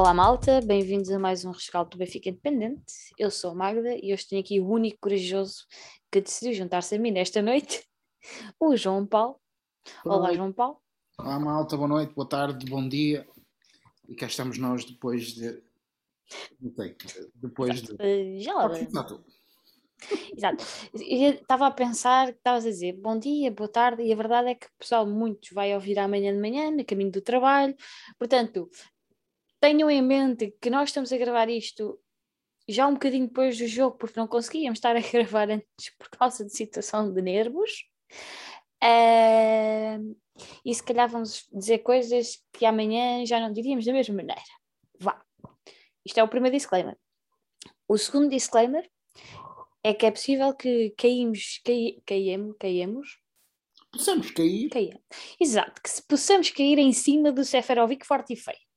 Olá malta, bem-vindos a mais um rescaldo do Benfica Independente. Eu sou a Magda e hoje tenho aqui o único corajoso que decidiu juntar-se a mim nesta noite, o João Paulo. Boa Olá noite. João Paulo. Olá malta, boa noite, boa tarde, bom dia. E cá estamos nós depois de. Não sei, depois de. Eh, já exato. Exato. Eu Estava a pensar que estavas a dizer bom dia, boa tarde, e a verdade é que o pessoal muitos vai ouvir amanhã de manhã, no caminho do trabalho. Portanto, tenham em mente que nós estamos a gravar isto já um bocadinho depois do jogo, porque não conseguíamos estar a gravar antes por causa de situação de nervos. Ahm, e se calhar vamos dizer coisas que amanhã já não diríamos da mesma maneira. Vá. Isto é o primeiro disclaimer. O segundo disclaimer é que é possível que caímos, cai, caímos, caímos, Possamos cair. caímos. Exato, que se possamos cair em cima do Seferovic forte e feio.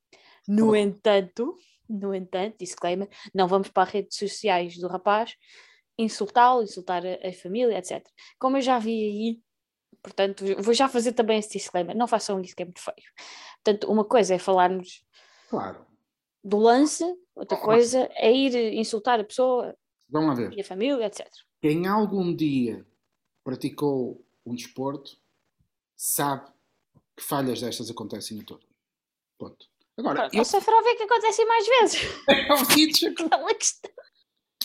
No Oh. entanto, no entanto, disclaimer, não vamos para as redes sociais do rapaz insultá-lo, insultar a, a família, etc. Como eu já vi aí, portanto, vou já fazer também esse disclaimer, não façam isso que é muito feio. Portanto, uma coisa é falarmos Claro. do lance, outra coisa é ir insultar a pessoa Vamos ver. e a família, etc. Quem algum dia praticou um desporto sabe que falhas destas acontecem a todos. Ponto. Agora, eu... O Seferovic acontece mais vezes. Aquela questão.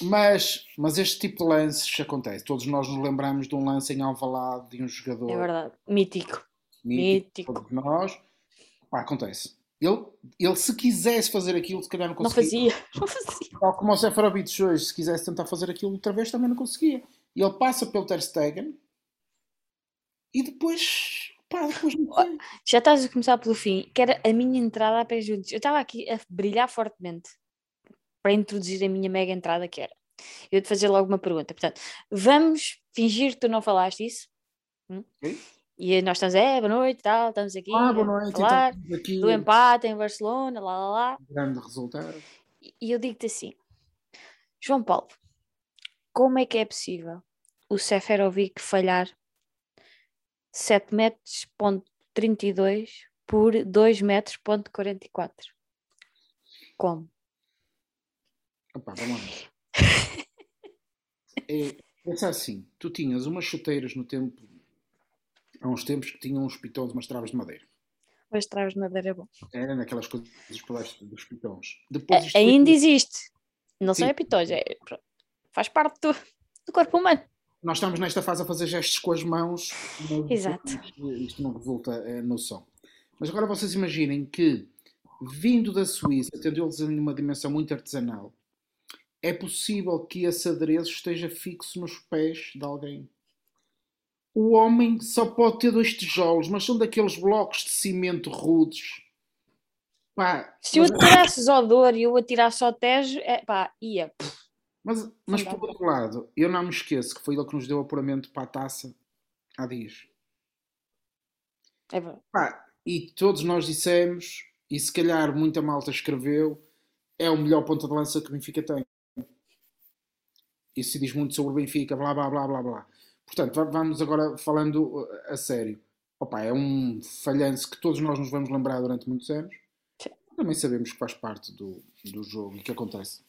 mas, mas este tipo de lances acontece. Todos nós nos lembramos de um lance em Alvalade de um jogador É verdade, mítico. mítico, Mítico. nós. Pá, acontece. Ele, ele, se quisesse fazer aquilo, se calhar não Não conseguia. fazia, não fazia. Tal como o Seferovic hoje, se quisesse tentar fazer aquilo outra vez, também não conseguia. E ele passa pelo Ter Stegen e depois, pá. Já estás a começar pelo fim, que era a minha entrada a pé juntos. Eu estava aqui a brilhar fortemente para introduzir a minha mega entrada, que era. Eu te fazer logo uma pergunta. Portanto, vamos fingir que tu não falaste isso. Hum? E nós estamos, é, boa noite, tal, estamos aqui Ah, boa a noite. falar Então, estamos aqui do empate em Barcelona, lá, lá, lá. grande resultado. E- E eu digo-te assim, João Paulo, como é que é possível o Seferovic falhar 7 metros ponto 32 por 2 metros ponto 44? Como? Opa, vamos lá. É, pensa assim, tu tinhas umas chuteiras no tempo, há uns tempos que tinham uns pitões, umas travas de madeira. As traves de madeira é bom. Era naquelas coisas dos pitões. Depois A- foi- Ainda existe. Não Sim. são pitões, é, pronto, faz parte do, do corpo humano. Nós estamos nesta fase a fazer gestos com as mãos. mas Exato. Isto, não resulta eh, no som. Mas agora vocês imaginem que, vindo da Suíça, tendo eles em uma dimensão muito artesanal, é possível que esse adereço esteja fixo nos pés de alguém. O homem só pode ter dois tijolos, mas são daqueles blocos de cimento rudes. Pá, Se eu mas- atirasses ao dor e eu atirasse ao tejo, é, pá, ia. Mas, mas por outro lado, eu não me esqueço que foi ele que nos deu o apuramento para a taça há dias. É verdade. Pá, e todos nós dissemos, e se calhar muita malta escreveu, é o melhor ponta de lança que o Benfica tem. Isso se diz muito sobre o Benfica, blá blá blá blá blá. Portanto, va- vamos agora falando uh, a sério. Opa, é um falhanço que todos nós nos vamos lembrar durante muitos anos. Sim. Também sabemos que faz parte do, do jogo e que acontece.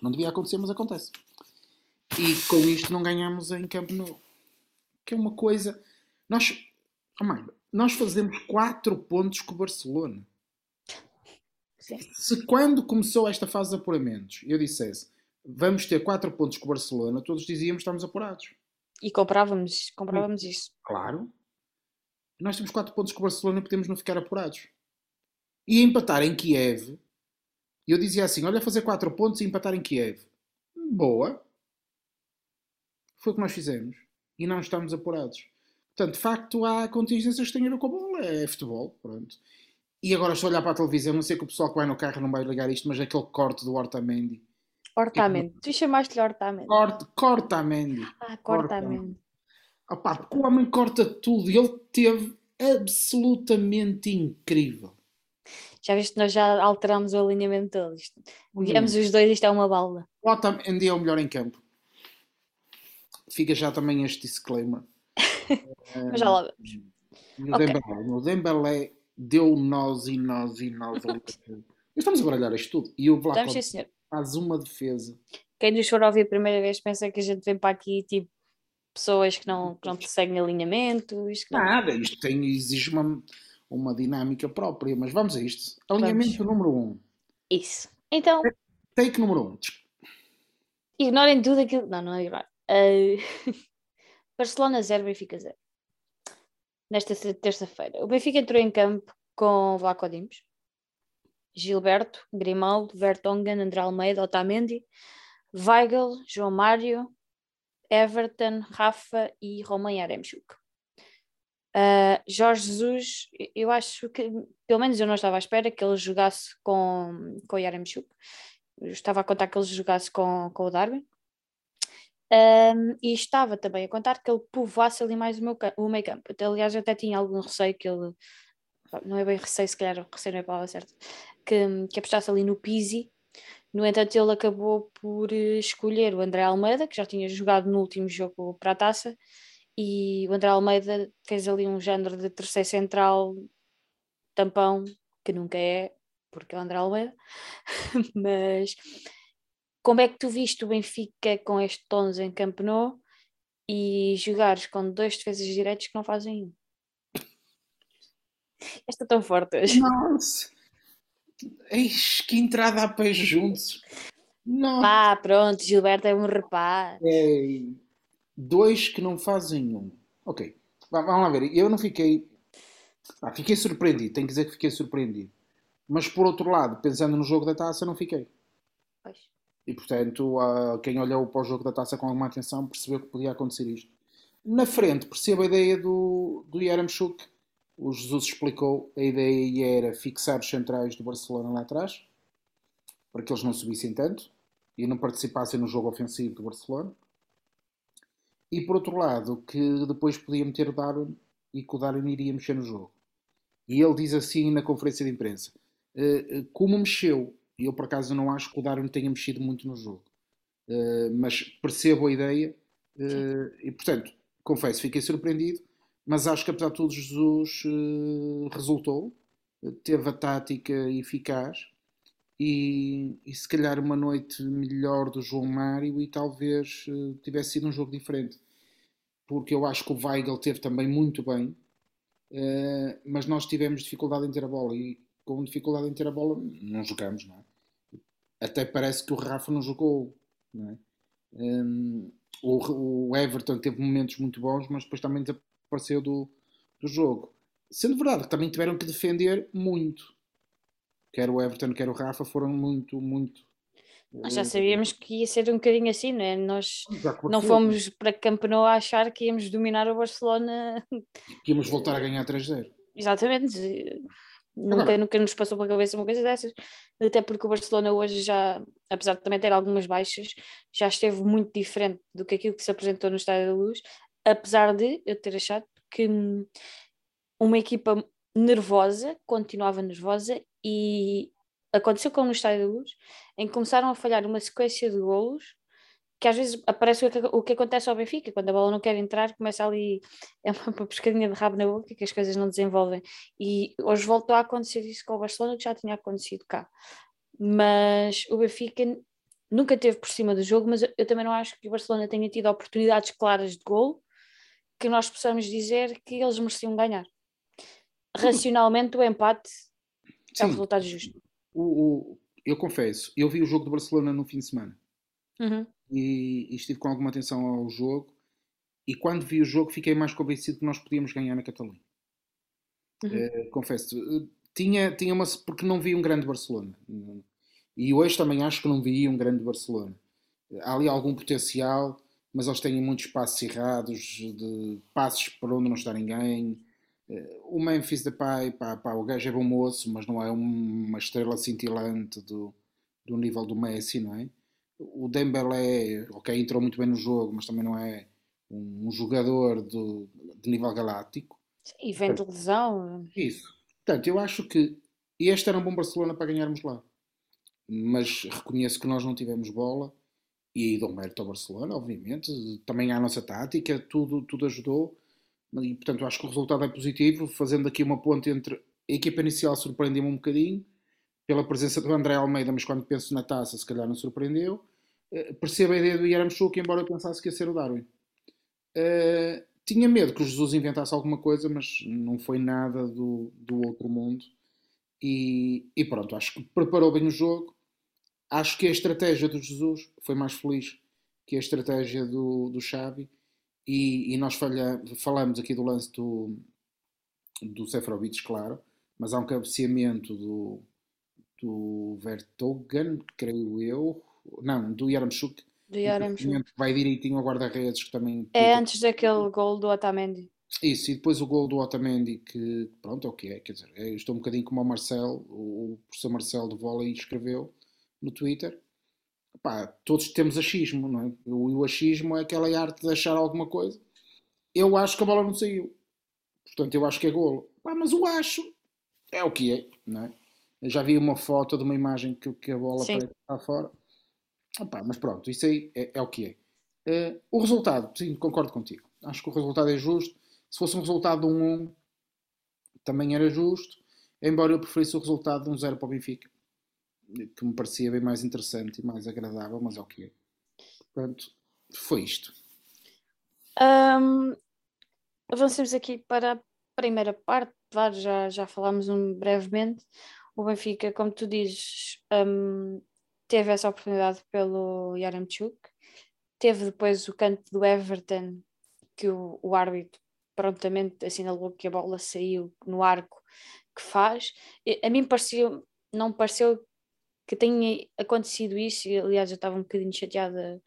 Não devia acontecer, mas acontece. E com isto não ganhamos em Campo Nou. Que é uma coisa. Nós, oh mãe, nós fazemos 4 pontos com o Barcelona. Sim. Se quando começou esta fase de apuramentos eu dissesse vamos ter 4 pontos com o Barcelona, todos dizíamos estamos apurados. E comprávamos, comprávamos isso. Claro. Nós temos 4 pontos com o Barcelona e podemos não ficar apurados. E empatar em Kiev, eu dizia assim: olha, fazer 4 pontos e empatar em Kiev. Boa. Foi o que nós fizemos. E não estamos apurados. Portanto, de facto, há contingências que têm a ver com a bola. É futebol. Pronto. E agora estou a olhar para a televisão. Não sei que o pessoal que vai no carro não vai ligar isto, mas aquele corte do Hortamendi. Hortamente. Tu chamaste-lhe hortamente. Corte, corta-Mendy. Ah, cortamente. Opá, porque o homem corta tudo e ele teve absolutamente incrível. Já viste, nós já alteramos o alinhamento todo. Isto. Viemos os dois, isto é uma balda. O Otamendi é o melhor em campo. Fica já também este disclaimer. Mas já lá vamos. E o Ok. Dembélé, deu nós e nós e nós. Estamos a baralhar isto tudo. E o Vlaco faz uma defesa. Quem nos for ouvir a primeira vez pensa que a gente vem para aqui tipo pessoas que não, que não te seguem alinhamentos. Não... Nada, isto tem, exige uma, uma dinâmica própria, mas vamos a isto. Alinhamento número 1. Um. Isso. Então, Take número 1. Um. ignorem tudo aquilo. Não, não é ignorar. Uh, Barcelona 0, Benfica 0. Nesta te- terça-feira. O Benfica entrou em campo com Vlaco Dimos, Gilberto, Grimaldo, Vertonghen, André Almeida, Otamendi, Weigl, João Mário, Everton, Rafa e Romain Yaremchuk. Uh, Jorge Jesus, eu acho que, pelo menos eu não estava à espera que ele jogasse com, com o Yaremchuk. Eu estava a contar que ele jogasse com, com o Darwin. Um, e estava também a contar que ele povoasse ali mais o, meu, o meio campo. Aliás, eu até tinha algum receio que ele, não é bem receio, se calhar receio não é a palavra certa, que, que apostasse ali no Pizzi. No entanto, ele acabou por eh, escolher o André Almeida, que já tinha jogado no último jogo para a taça, e o André Almeida fez ali um género de terceiro central tampão, que nunca é, porque é o André Almeida, mas como é que tu viste o Benfica com este tons em Camp Nou e jogares com dois defesas direitos que não fazem um? Esta é tão forte hoje. Nossa! Eis que entrada a pés juntos. Nossa! Pá, pronto, Gilberto é um rapaz. É, dois que não fazem um. Ok, vamos lá ver. Eu não fiquei. Ah, fiquei surpreendido, tenho que dizer que fiquei surpreendido. Mas por outro lado, pensando no jogo da taça, não fiquei. Pois. E portanto, quem olhou para o jogo da taça com alguma atenção percebeu que podia acontecer isto. Na frente, percebo a ideia do, do Yaramchuk. O Jesus explicou, a ideia era fixar os centrais do Barcelona lá atrás, para que eles não subissem tanto e não participassem no jogo ofensivo do Barcelona. E por outro lado, que depois podia meter o Darwin e que o Darwin iria mexer no jogo. E ele diz assim na conferência de imprensa: eh, eh, como mexeu, e eu por acaso não acho que o Darwin tenha mexido muito no jogo, eh, mas percebo a ideia e portanto, confesso, fiquei surpreendido, mas acho que apesar de tudo, Jesus resultou, teve a tática eficaz e, e se calhar uma noite melhor do João Mário e talvez eh, tivesse sido um jogo diferente. Porque eu acho que o Weigl teve também muito bem, eh, mas nós tivemos dificuldade em ter a bola e com dificuldade em ter a bola não jogamos, não é? Até parece que o Rafa não jogou, não é? Um, o, o Everton teve momentos muito bons, mas depois também desapareceu do, do jogo. Sendo verdade que também tiveram que defender muito. Quer o Everton, quer o Rafa foram muito, muito. Nós já sabíamos que ia ser um bocadinho assim, não é? Nós não fomos para Camp Nou a achar que íamos dominar o Barcelona. que íamos voltar a ganhar 3-0. Exatamente. Nunca, Agora- nunca nos passou pela cabeça uma coisa dessas. Até porque o Barcelona hoje já, apesar de também ter algumas baixas, já esteve muito diferente do que aquilo que se apresentou no Estádio da Luz. Apesar de eu ter achado que hum, uma equipa nervosa, continuava nervosa e aconteceu como no Estádio da Luz, em que começaram a falhar uma sequência de golos que às vezes aparece o que, o que acontece ao Benfica, quando a bola não quer entrar, começa ali, é uma, pescadinha de rabo na boca que as coisas não desenvolvem. E hoje voltou a acontecer isso com o Barcelona, que já tinha acontecido cá. Mas o Benfica nunca teve por cima do jogo, mas eu, também não acho que o Barcelona tenha tido oportunidades claras de gol que nós possamos dizer que eles mereciam ganhar. Racionalmente, o empate é um Sim, resultado justo. o, o- eu confesso, eu vi o jogo do Barcelona no fim de semana. Uhum. e, e estive com alguma atenção ao jogo. E quando vi o jogo, fiquei mais convencido que nós podíamos ganhar na Catalunha. Uhum. Eh, confesso, eh, tinha, tinha uma. porque não vi um grande Barcelona. E hoje também acho que não vi um grande Barcelona. Há ali algum potencial, mas eles têm muitos passos errados, de passos para onde não está ninguém. O Memphis Depay, pá, pá, o gajo é bom moço, mas não é um- uma estrela cintilante do, do nível do Messi, não é? O Dembélé, ok, entrou muito bem no jogo, mas também não é um, um jogador do- de nível galáctico. E vem de lesão. Isso. Portanto, eu acho que este era um bom Barcelona para ganharmos lá. Mas reconheço que nós não tivemos bola e dou mérito ao Barcelona, obviamente. Também à nossa tática, tudo, tudo ajudou. E, portanto, acho que o resultado é positivo, fazendo aqui uma ponte entre a equipa inicial surpreendeu-me um bocadinho, pela presença do André Almeida, mas quando penso na taça, se calhar não surpreendeu. Uh, percebo a ideia do Yaramchuk, embora eu pensasse que ia ser o Darwin. Uh, tinha medo que o Jesus inventasse alguma coisa, mas não foi nada do, do outro mundo. E, e pronto, acho que preparou bem o jogo. Acho que a estratégia do Jesus foi mais feliz que a estratégia do, do Xavi. E, e nós falha, falamos aqui do lance do, do Seferovic, claro, mas há um cabeceamento do, do Vertogen, creio eu, não, do Yaramchuk, do Yaramchuk. vai direitinho ao guarda-redes, que também... É antes daquele gol do Otamendi. Isso, e depois o gol do Otamendi, que pronto, é o que é, quer dizer, estou um bocadinho como o Marcel, o professor Marcel de vôlei escreveu no Twitter, Pá, todos temos achismo, não é? O, o achismo é aquela arte de achar alguma coisa. Eu acho que a bola não saiu. Portanto, eu acho que é golo. Pá, mas o acho é o que é, não é? Eu já vi uma foto de uma imagem que, que a bola Sim. parece estar fora. Mas pronto, isso aí é, é o que é. Uh, o resultado, sim, concordo contigo. Acho que o resultado é justo. Se fosse um resultado de um 1, também era justo, embora eu preferisse o resultado de um 0 para o Benfica, que me parecia bem mais interessante e mais agradável, mas o que é. Portanto, foi isto. Um, avancemos aqui para a primeira parte, já, já falámos um brevemente. O Benfica, como tu dizes, um, teve essa oportunidade pelo Yaramchuk, teve depois o canto do Everton, que o, o árbitro prontamente assinalou que a bola saiu no arco que faz. A mim pareceu, não pareceu que tenha acontecido isso, e aliás eu estava um bocadinho chateada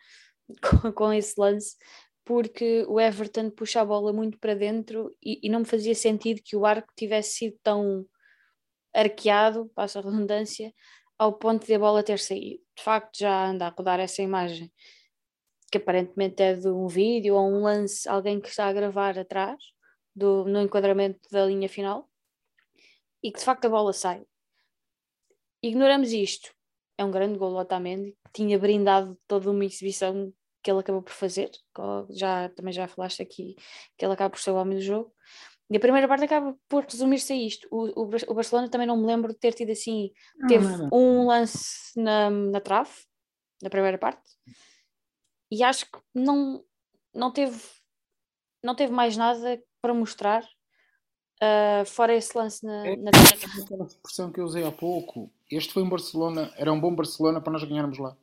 com, com esse lance, porque o Everton puxa a bola muito para dentro e, e, não me fazia sentido que o arco tivesse sido tão arqueado, passa a redundância, ao ponto de a bola ter saído. De facto, já anda a rodar essa imagem, que aparentemente é de um vídeo ou um lance, alguém que está a gravar atrás, do, no enquadramento da linha final, e que de facto a bola sai. Ignoramos isto. É um grande gol Otamendi, que tinha brindado toda uma exibição que ele acabou por fazer. Já, também já falaste aqui que ele acaba por ser o homem do jogo. E a primeira parte acaba por resumir-se a isto. O, o, o, Barcelona também não me lembro de ter tido assim. Teve não, não. um lance na, na trave, na primeira parte, e acho que não, não, teve, não teve mais nada para mostrar. Uh, fora esse lance na, é, na trave. Aquela expressão que eu usei há pouco. Este foi um Barcelona, era um bom Barcelona para nós ganharmos lá.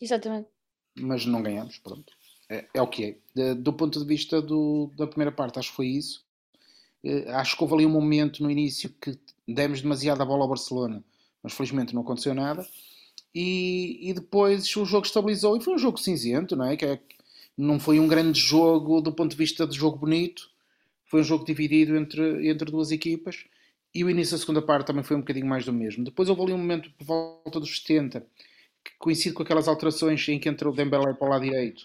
Exatamente. Mas não ganhamos, pronto. É, é o que é. Do ponto de vista do, da primeira parte, acho que foi isso. Eh, acho que houve ali um momento no início que demos demasiada bola ao Barcelona, mas felizmente não aconteceu nada. E, e depois o jogo estabilizou e foi um jogo cinzento, não é? Que é, não foi um grande jogo do ponto de vista de jogo bonito, foi um jogo dividido entre, entre duas equipas. E o início da segunda parte também foi um bocadinho mais do mesmo. Depois houve ali um momento por volta dos 70 que coincide com aquelas alterações em que entrou o Dembélé para o lado direito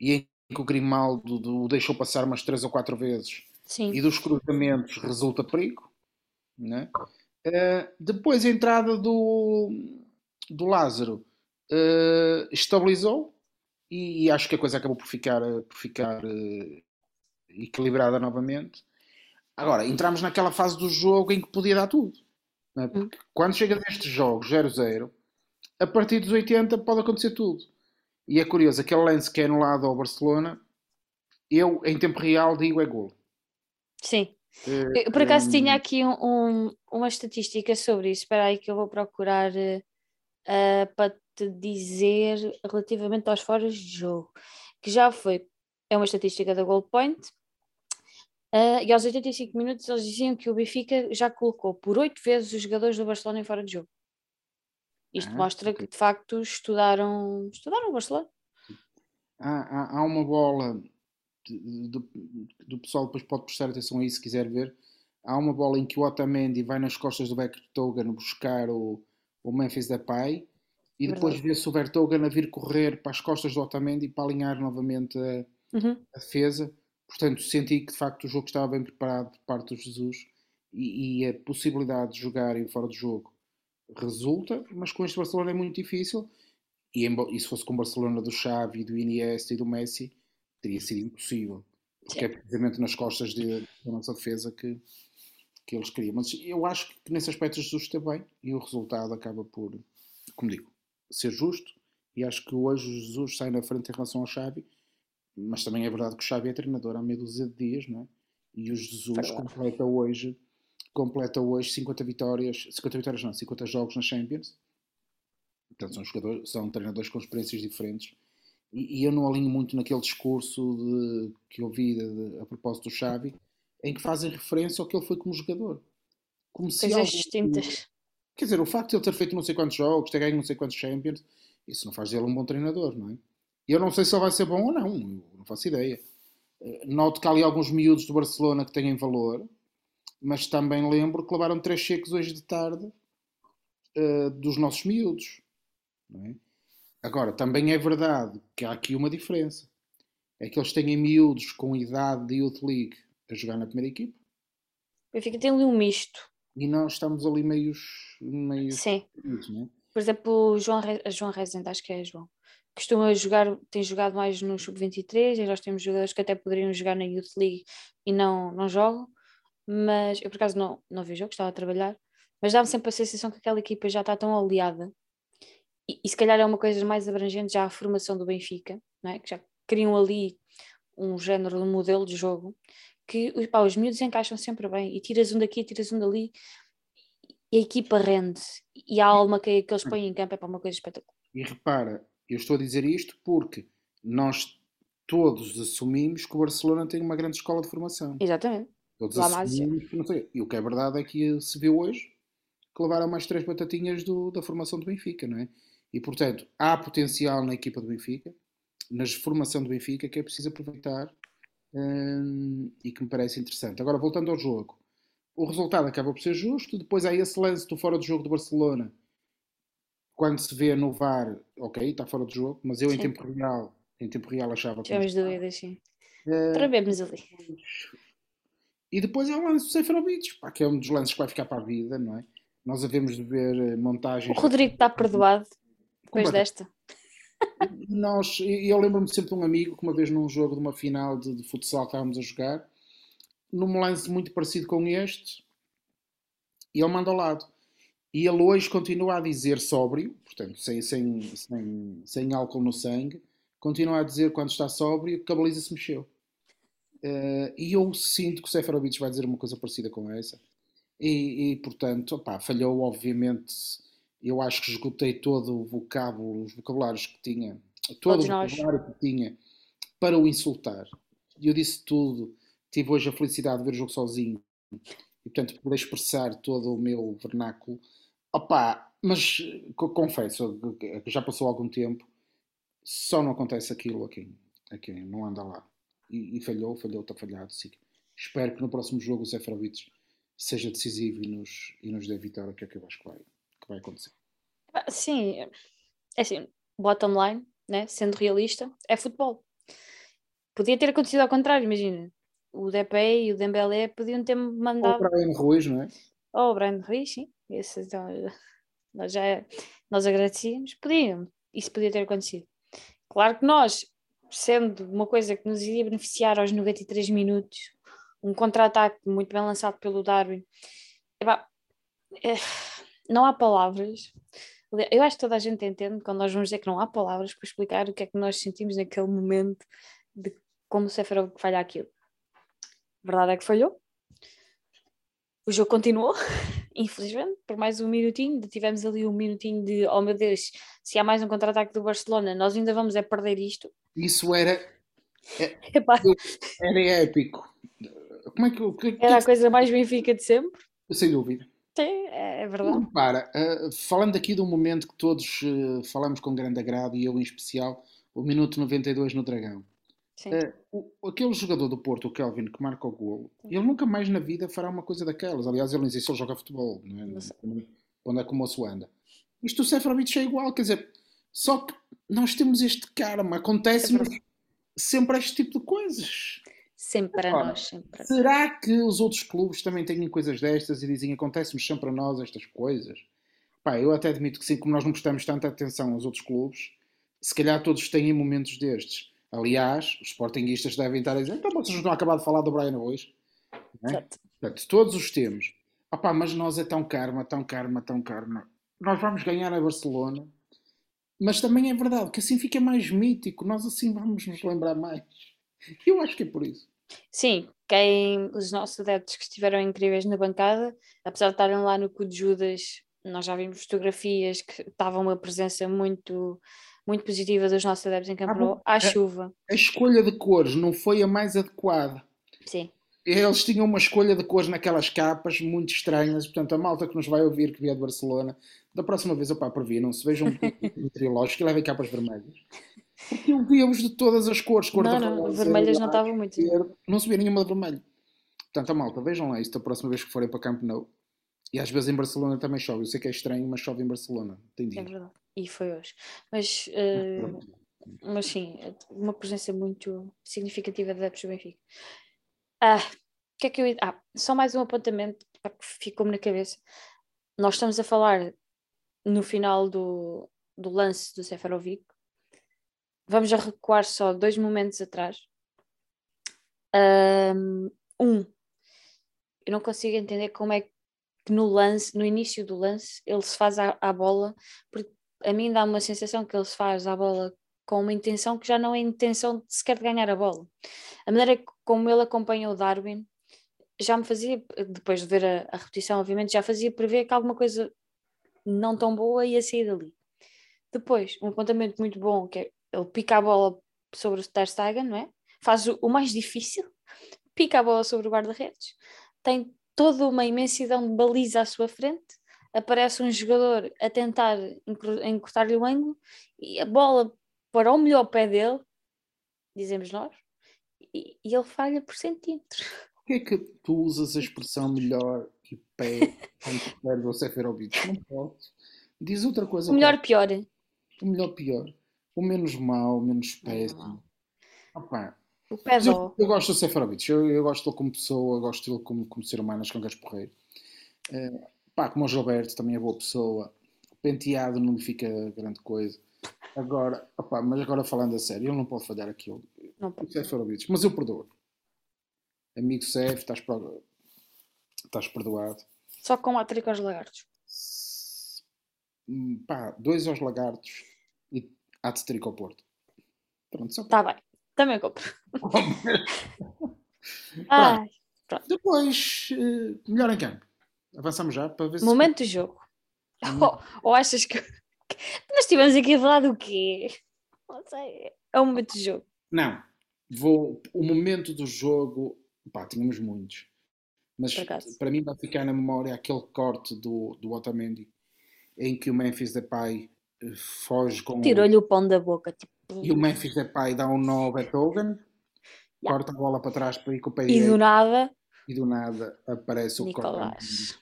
e em que o Grimaldo o deixou passar umas 3 ou 4 vezes Sim. e dos cruzamentos resulta perigo. Né? Uh, depois a entrada do, do Lázaro uh, estabilizou e, e, acho que a coisa acabou por ficar, por ficar uh, equilibrada novamente. Agora, entramos naquela fase do jogo em que podia dar tudo. Né? Porque quando chega destes jogos 0-0, a partir dos 80 pode acontecer tudo. E é curioso, aquele lance que é anulado ao Barcelona, eu em tempo real digo é gol. Sim. Eh, eu, por acaso um... tinha aqui um, um, uma estatística sobre isso. Espera aí que eu vou procurar uh, para te dizer relativamente aos foras de jogo. Que já foi, é uma estatística da Gold Point. Uh, e aos 85 minutos eles diziam que o Benfica já colocou por oito vezes os jogadores do Barcelona em fora de jogo. Isto ah, mostra que de facto estudaram, estudaram o Barcelona. Há, há, há uma bola do, pessoal depois pode prestar atenção a isso se quiser ver. Há uma bola em que o Otamendi vai nas costas do Vertogen buscar o, o Memphis Depay e depois vê-se o Vertogen a vir correr para as costas do Otamendi para alinhar novamente a, uhum. a, defesa. Portanto, senti que de facto o jogo estava bem preparado por parte do Jesus e, e a possibilidade de jogarem fora do jogo resulta, mas com este Barcelona é muito difícil. E, e se fosse com o Barcelona do Xavi, do Iniesta e do Messi, teria sido impossível. Porque Sim. é precisamente nas costas de, da nossa defesa que, que eles queriam. Mas eu acho que nesse aspecto Jesus está bem e o resultado acaba por, como digo, ser justo. E acho que hoje o Jesus sai na frente em relação ao Xavi, mas também é verdade que o Xavi é treinador há meia dúzia de dias, não é? E o Jesus completa hoje, completa hoje 50 vitórias, 50 vitórias não, 50 jogos na Champions. Portanto, são, jogadores, são treinadores com experiências diferentes. E, e eu não alinho muito naquele discurso de, que eu vi de, de, a propósito do Xavi, em que fazem referência ao que ele foi como jogador. Como se Coisas distintas. Quer dizer, o facto de ele ter feito não sei quantos jogos, ter ganho não sei quantos Champions, isso não faz dele um bom treinador, não é? E eu não sei se ele vai ser bom ou não, não faço ideia. Eh, noto que há ali alguns miúdos do Barcelona que têm valor, mas também lembro que levaram três cheques hoje de tarde uh, dos nossos miúdos. É? Agora, também é verdade que há aqui uma diferença. É que eles têm miúdos com idade de Youth League a jogar na primeira equipa. O Benfica tem ali um misto. E nós estamos ali meios. meios Sim. é? Por exemplo, João, Re... João Rezende, acho que é João, costuma jogar, tem jogado mais no Sub-23 e nós temos jogadores que até poderiam jogar na Youth League e não, não jogam. Mas eu, por acaso, não, não vi o jogo, estava a trabalhar. Mas dá-me sempre a sensação que aquela equipa já está tão aliada e, e se calhar é uma coisa mais abrangente já a formação do Benfica, é? que já criam ali um género, um modelo de jogo que pá, os miúdos encaixam sempre bem e tiras um daqui, tiras um dali e a equipa rende e a alma que, que eles põem em campo é para uma coisa espetacular. E repara, eu estou a dizer isto porque nós todos assumimos que o Barcelona tem uma grande escola de formação. Exatamente. Todos Lá assumimos, não sei, e o que é verdade é que se viu hoje que levaram mais três batatinhas do, da formação do Benfica, não é? E portanto, há potencial na equipa do Benfica, na formação do Benfica, que é preciso aproveitar hum, e que me parece interessante. Agora, voltando ao jogo, o resultado acaba por ser justo. Depois há esse lance do fora do jogo do Barcelona, quando se vê no VAR, ok, está fora do jogo, mas eu sim. em tempo real, em tempo real achava que. Tivemos dúvidas, sim. Uh, Parabéns ali. E depois é o lance do Seferovic, que é um dos lances que vai ficar para a vida, não é? Nós havemos de ver eh, montagens. O Rodrigo está perdoado depois desta. Nós, eu lembro-me sempre de um amigo que uma vez num jogo de uma final de, de futsal estávamos a jogar, num lance muito parecido com este, e ele manda ao lado. E ele hoje continua a dizer sóbrio, portanto, sem, sem, sem, sem álcool no sangue, continua a dizer quando está sóbrio que a baliza se mexeu. Uh, e eu sinto que o Seferovic vai dizer uma coisa parecida com essa. E, e portanto, opá, falhou, obviamente. Eu acho que esgotei todo o vocábulo, os vocabulários que tinha, todo Todos o vocabulário nós. que tinha para o insultar. E eu disse tudo. Tive hoje a felicidade de ver o jogo sozinho e, portanto, poder expressar todo o meu vernáculo. Opá, mas confesso que já passou algum tempo, só não acontece aquilo a quem, a quem não anda lá. E, e falhou, falhou, está falhado. Sim. Espero que no próximo jogo o Zé Frovites seja decisivo e nos, e nos dê vitória, que é o que eu acho que vai, que vai acontecer. Ah, sim, é assim, bottom line, né? sendo realista, é futebol. Podia ter acontecido ao contrário, imagina. O Depay e o Dembélé podiam ter mandado. Ou o Brian Ruiz, não é? Ou o Brian Ruiz, sim. Esse, então, nós já nós agradecíamos. Podiam. Isso podia ter acontecido. Claro que nós, sendo uma coisa que nos iria beneficiar aos 93 minutos, um contra-ataque muito bem lançado pelo Darwin. é, não há palavras. Eu acho que toda a gente entende quando nós vamos dizer que não há palavras para explicar o que é que nós sentimos naquele momento de como o Seferovic falha aquilo. A verdade é que falhou. O jogo continuou, infelizmente, por mais um minutinho. Tivemos ali um minutinho de, oh meu Deus, se há mais um contra-ataque do Barcelona, nós ainda vamos é perder isto. Isso era, é, era épico. Como é que, que, que Era a coisa mais Benfica de sempre. Sem dúvida. Sim, é, é verdade. Não, para, uh, falando aqui de um momento que todos uh, falamos com grande agrado, e eu em especial, o minuto 92 no Dragão. Uh, o, aquele jogador do Porto, o Kelvin, que marca o golo, Sim. ele nunca mais na vida fará uma coisa daquelas. Aliás, ele nem sei se ele joga futebol, não é? Não onde é que o moço anda. Isto o Seferovic é igual, quer dizer, só que nós temos este karma, acontece é sempre este tipo de coisas. Sempre para nós. Sempre. Será que os outros clubes também têm coisas destas e dizem acontece-nos sempre a nós estas coisas? Pá, eu até admito que sim, como nós não prestamos tanta atenção aos outros clubes, se calhar todos têm momentos destes. Aliás, os sportinguistas devem estar a dizer então vocês não estão a acabar de falar do Brian hoje? É? Portanto, todos os temos. Opá, mas nós é tão karma, tão karma, tão karma. Nós vamos ganhar a Barcelona, mas também é verdade que assim fica mais mítico, nós assim vamos nos lembrar mais. Eu acho que é por isso. Sim, quem, os nossos adeptos que estiveram incríveis na bancada, apesar de estarem lá no cu de Judas, nós já vimos fotografias que estavam uma presença muito, muito positiva dos nossos adeptos em Campo ah, à chuva. A, a escolha de cores não foi a mais adequada. Sim. Eles tinham uma escolha de cores naquelas capas muito estranhas, portanto, a malta que nos vai ouvir que vier de Barcelona, da próxima vez, opá, previnam-se, vejam um trilógico e levem capas vermelhas. Porque eu via-vos de todas as cores, cor não, não, vermelhas não estavam muito. Não se via nenhuma de vermelho. Portanto, a malta, vejam lá isto da próxima vez que forem para Camp Nou. E às vezes em Barcelona também chove. Eu sei que é estranho, mas chove em Barcelona. Tem dia. É verdade. E foi hoje. Mas, uh, mas sim, uma presença muito significativa de adeptos do Benfica. Ah, que é que eu Ah, só mais um apontamento que ficou-me na cabeça. Nós estamos a falar no final do, do lance do Seferovic. Vamos a recuar só dois momentos atrás. Um, eu não consigo entender como é que no lance, no início do lance, ele se faz à, à bola, porque a mim dá uma sensação que ele se faz à bola com uma intenção que já não é intenção de sequer de ganhar a bola. A maneira como ele acompanha o Darwin já me fazia, depois de ver a, a repetição, obviamente, já fazia prever que alguma coisa não tão boa ia sair dali. Depois, um apontamento muito bom, que é ele pica a bola sobre o Ter Stegen, não é? Faz o, o mais difícil, pica a bola sobre o guarda-redes, tem toda uma imensidão de baliza à sua frente, aparece um jogador a tentar encurtar-lhe o ângulo e a bola para o melhor pé dele, dizemos nós, e, e ele falha por centímetros. Porquê é que tu usas a expressão melhor e pé quando tu perdes o Seferovic? Não pode. Diz outra coisa. O melhor pior. O melhor pior. O menos mau, o menos péssimo. Opa. O pé eu, eu, gosto do Seferovic. Eu, eu gosto dele como pessoa, gosto dele como, como ser humano, acho que é um gajo porreiro. Uh, pá, como o Gilberto, também é boa pessoa. O penteado não lhe fica grande coisa. Agora, opa, mas agora falando a sério, ele não pode falhar aquilo. Não pode. Seferovic. Mas eu perdoo. Amigo Sef, estás, estás perdoado. Só com a trica aos lagartos. Hum, pá, dois aos lagartos e há de trico ao Porto. Pronto, só. Está bem, também compro. Ai, pronto. Depois, uh, melhor em campo. Avançamos já para ver se. Momento do jogo. Hum. Ou, ou, achas que. Nós estivemos aqui a falar do quê? Não sei. É o momento do jogo. Não. Vou, o momento do jogo pá, tínhamos muitos. Mas para mim vai ficar na memória aquele corte do, do Otamendi em que o Memphis Depay eh, foge com. Tirou-lhe o pão da boca. Tipo... E o Memphis Depay dá um nó ao Beethoven, yeah. corta a bola para trás para ir com o pé E do nada. E do nada aparece o corte.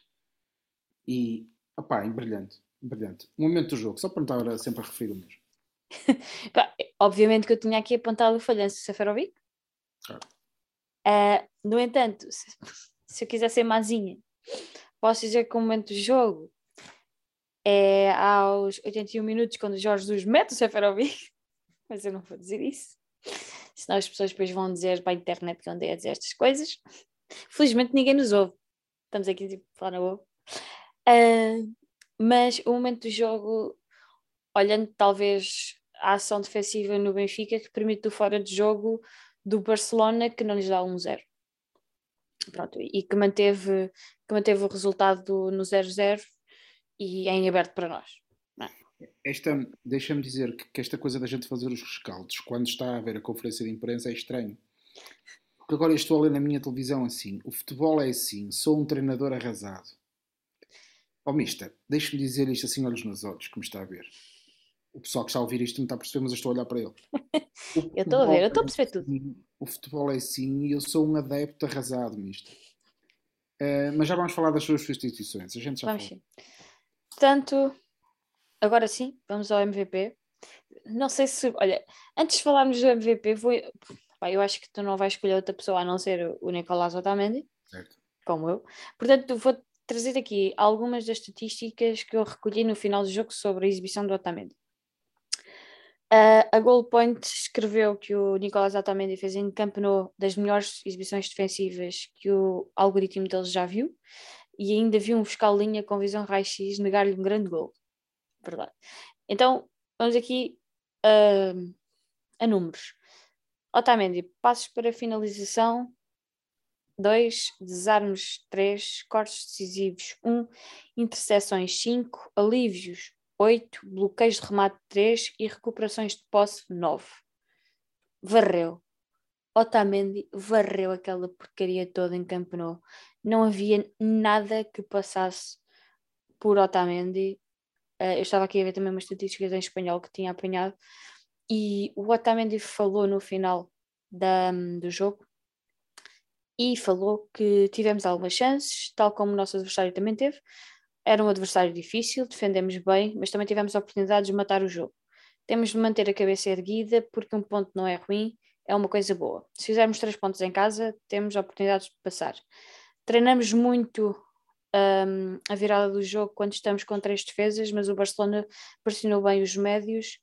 E, opá, brilhante. Brilhante. O momento do jogo, só para não estar sempre a referir o mesmo. Obviamente que eu tinha aqui apontado o falhanço do Seferovic. Claro. Uh, no entanto, se, se, eu quiser ser mazinha, posso dizer que o momento do jogo é aos 81 minutos, quando o Jorge Jesus mete o Seferovic, mas eu não vou dizer isso, senão as pessoas depois vão dizer para a internet que andei a dizer estas coisas. Felizmente ninguém nos ouve, estamos aqui tipo, falar na boa. Uh, mas o momento do jogo, olhando talvez a ação defensiva no Benfica, que permite o fora de jogo do Barcelona que não lhes dá um zero. Pronto, e que manteve, que manteve o resultado no 0-0 e em aberto para nós. Esta, deixa-me dizer que, que, esta coisa da gente fazer os rescaldos quando está a ver a conferência de imprensa é estranho. Porque agora eu estou a ler na minha televisão assim: o futebol é assim, sou um treinador arrasado. Ó oh, mister, deixe-me dizer isto assim, olhos nos olhos, como está a ver o pessoal que está a ouvir isto não está a perceber, mas eu estou a olhar para ele. eu estou a ver, eu estou a perceber tudo. É assim, o futebol é assim e eu sou um adepto arrasado nisto. Uh, mas já vamos falar das suas substituições. A gente já vamos sim. Portanto, agora sim, vamos ao MVP. Não sei se. Olha, antes de falarmos do MVP, vou, pá, eu acho que tu não vais escolher outra pessoa a não ser o Nicolás Otamendi, certo. como eu. Portanto, vou trazer aqui algumas das estatísticas que eu recolhi no final do jogo sobre a exibição do Otamendi. Uh, a Goalpoint escreveu que o Nicolás Otamendi fez em Camp Nou das melhores exibições defensivas que o algoritmo deles já viu e ainda vi um fiscal linha com visão raio-x negar-lhe um grande gol. Verdade. Então, vamos aqui uh, a números. Otamendi, passos para finalização 2, desarmes 3, cortes decisivos 1, interseções 5, alívios 8, bloqueios de remate 3 e recuperações de posse 9. Varreu. Otamendi varreu aquela porcaria toda em Camp. Não havia nada que passasse por Otamendi. Uh, eu estava aqui a ver também umas estatísticas em espanhol que tinha apanhado e o Otamendi falou no final da, do jogo e falou que tivemos algumas chances, tal como o nosso adversário também teve. Era um adversário difícil, defendemos bem, mas também tivemos a oportunidade de matar o jogo. Temos de manter a cabeça erguida, porque um ponto não é ruim, é uma coisa boa. Se fizermos três pontos em casa, temos oportunidades de passar. Treinamos muito um, a virada do jogo quando estamos com três defesas, mas o Barcelona pressionou bem os médios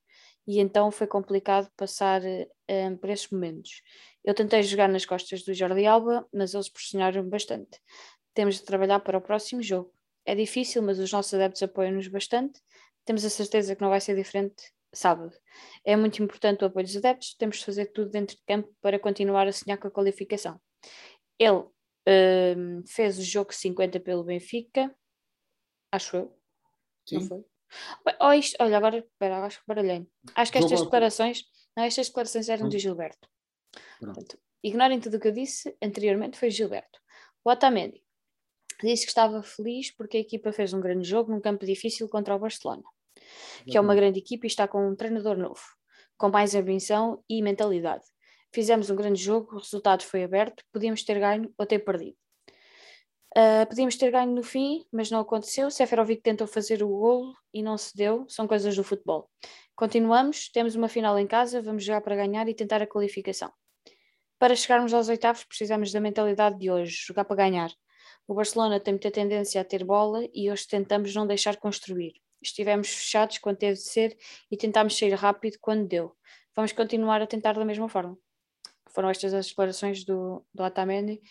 e então foi complicado passar um, por esses momentos. Eu tentei jogar nas costas do Jordi Alba, mas eles pressionaram bastante. Temos de trabalhar para o próximo jogo. É difícil, mas os nossos adeptos apoiam-nos bastante. Temos a certeza que não vai ser diferente sábado. É muito importante o apoio dos adeptos, temos de fazer tudo dentro de campo para continuar a sonhar com a qualificação. Ele um, fez o jogo 50 pelo Benfica, acho eu. Sim. Não foi? Oh, isto, olha, agora, espera, acho que baralhei. Acho que estas declarações, não, estas declarações eram de Gilberto. Portanto, ignorem tudo o que eu disse anteriormente, foi Gilberto. O Otamendi disse que estava feliz porque a equipa fez um grande jogo num campo difícil contra o Barcelona, que é uma grande equipa e está com um treinador novo, com mais ambição e mentalidade. Fizemos um grande jogo, o resultado foi aberto, podíamos ter ganho ou ter perdido. Uh, podíamos ter ganho no fim, mas não aconteceu. Seferovic tentou fazer o golo e não se deu, são coisas do futebol. Continuamos, temos uma final em casa, vamos jogar para ganhar e tentar a qualificação. Para chegarmos aos oitavos, precisamos da mentalidade de hoje, jogar para ganhar. O Barcelona tem muita tendência a ter bola e hoje tentamos não deixar construir. Estivemos fechados quando teve de ser e tentámos sair rápido quando deu. Vamos continuar a tentar da mesma forma. Foram estas as declarações do, do Otamendi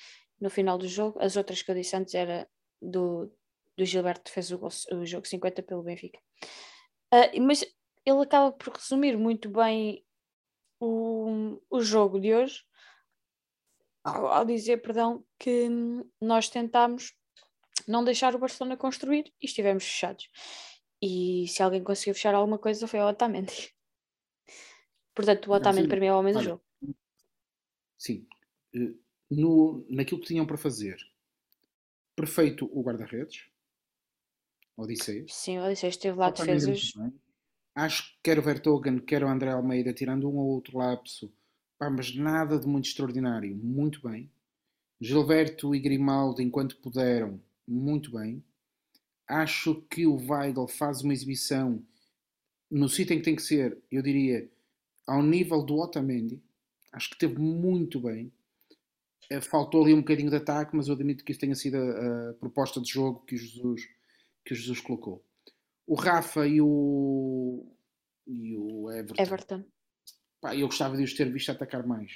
no final do jogo. As outras que eu disse antes era do, do Gilberto que fez o, o, jogo 50 pelo Benfica. Uh, mas ele acaba por resumir muito bem o, o jogo de hoje ao, ao dizer, perdão, que nós tentámos não deixar o Barcelona construir e estivemos fechados. E se alguém conseguiu fechar alguma coisa foi o Otamendi. Portanto, o Otamendi para mim é o homem do jogo. Sim. Eh, no, naquilo que tinham para fazer, perfeito o guarda-redes, Odisseus. Sim, o Odisseus esteve lá defesas. Acho que quer o Vertogen, quer o André Almeida, tirando um ou outro lapso, Pá, mas nada de muito extraordinário. Muito bem. Gilberto e Grimaldo, enquanto puderam, muito bem. Acho que o Weigl faz uma exibição no sítio em que tem que ser, eu diria, ao nível do Otamendi. Acho que teve muito bem. Eh, faltou ali um bocadinho de ataque, mas eu admito que isso tenha sido a, a proposta de jogo que o Jesus, que o Jesus colocou. O Rafa e o, e o Everton. Everton. Pá, eu gostava de os ter visto atacar mais.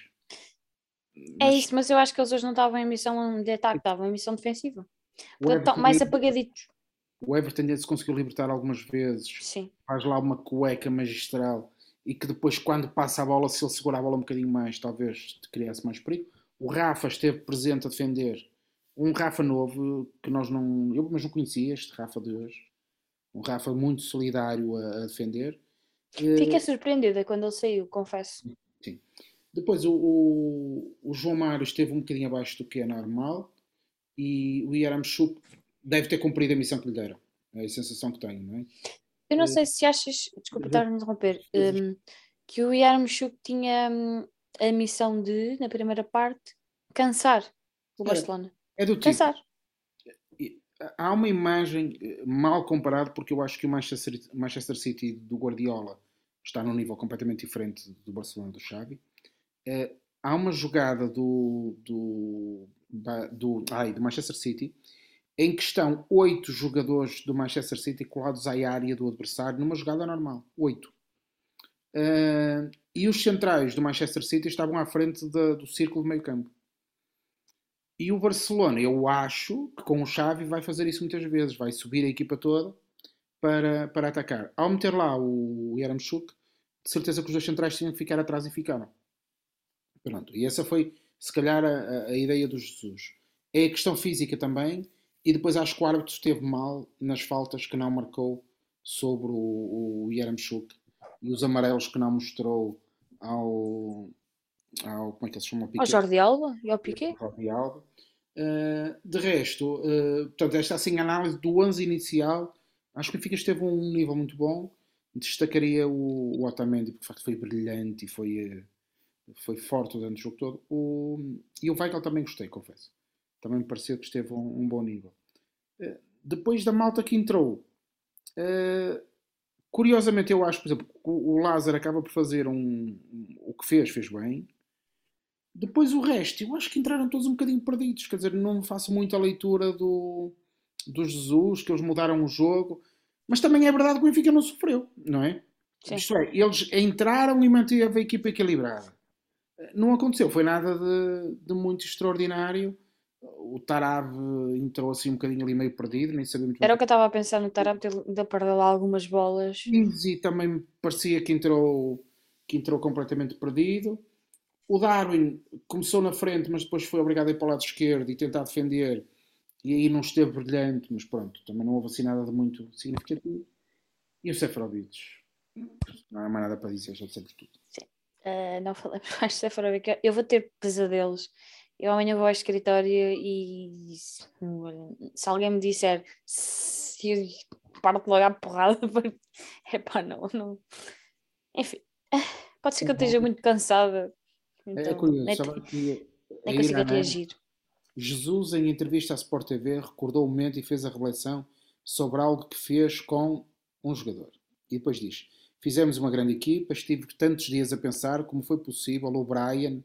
É isso, mas eu acho que eles hoje não estavam em missão de ataque, estavam em missão defensiva. Portanto, mais apagaditos. O Everton se conseguiu libertar algumas vezes. Sim. Faz lá uma cueca magistral e que depois, quando passa a bola, se ele segurar a bola um bocadinho mais, talvez criasse mais perigo. O Rafa esteve presente a defender. Um Rafa novo que nós não. Eu mas não conhecia este Rafa de hoje. Um Rafa muito solidário a, a defender. Fiquei surpreendida quando ele saiu, confesso. Sim. Depois o, o, o, João Mário esteve um bocadinho abaixo do que é normal e o Yaramchuk deve ter cumprido a missão que lhe deram. É a sensação que tenho, não é? Eu não é... sei se achas, desculpa estar a interromper, um, que o Yaramchuk tinha um, a missão de, na primeira parte, cansar o é, Barcelona. É, é do tipo. Cansar. Há uma imagem eh, mal comparado, porque eu acho que o Manchester, Manchester City do Guardiola está num nível completamente diferente do Barcelona do Xavi. Uh, há uma jogada do, do, do, ai, do Manchester City em que estão oito jogadores do Manchester City colados à área do adversário numa jogada normal. Oito. Uh, e os centrais do Manchester City estavam à frente de, do círculo de meio campo. E o Barcelona, eu acho que com o Xavi vai fazer isso muitas vezes, vai subir a equipa toda para, para atacar. Ao meter lá o Yaramchuk, de certeza que os dois centrais tinham que ficar atrás e ficaram. Pronto. E essa foi, se calhar, a, a ideia do Jesus. É a questão física também, e depois acho que o árbitro esteve mal nas faltas que não marcou sobre o, o Yaramchuk e os amarelos que não mostrou ao, ao como é que se chama? Ao Jordi Alba e ao Piquet. Jordi Alba. Uh, de resto, uh, portanto, esta assim, análise do 11 inicial, acho que o Benfica esteve um nível muito bom. Destacaria o, o Otamendi, porque de facto foi brilhante e foi, uh, foi forte durante o jogo todo. O, e o Weigl também gostei, confesso. Também me pareceu que esteve a um, um bom nível. depois da malta que entrou, curiosamente, eu acho, por exemplo, o, o Lázaro acaba por fazer um, o que fez, fez bem. Depois o resto, eu acho que entraram todos um bocadinho perdidos. Quer dizer, não faço muita leitura do, do Jesus, que eles mudaram o jogo. Mas também é verdade que o Benfica não sofreu, não é? Sim. Isto é, eles entraram e manteve a equipa equilibrada. Não aconteceu, foi nada de, de muito extraordinário. O Tarab entrou assim um bocadinho ali meio perdido, nem sabia muito Era o que eu estava a pensar no Tarab, ainda perdeu lá algumas bolas. E também parecia que entrou, que entrou completamente perdido. O Darwin começou na frente, mas depois foi obrigado a ir para o lado esquerdo e tentar defender. E aí não esteve brilhante, mas pronto, também não houve assim nada de muito significativo. E o Seferovic, não há mais nada para dizer, já dissemos tudo. Sim, uh, não falamos mais de Seferovic. Eu vou ter pesadelos. Eu amanhã vou ao escritório e se alguém me disser se eu parto logo à porrada, é pá, não, não. Enfim, pode ser que eu esteja muito cansada é então, é curioso, nem, sabe que nem consigo reagir. Jesus, em entrevista à Sport TV, recordou o momento e fez a revelação sobre algo que fez com um jogador. E depois diz: Fizemos uma grande equipa, estive tantos dias a pensar como foi possível o Brian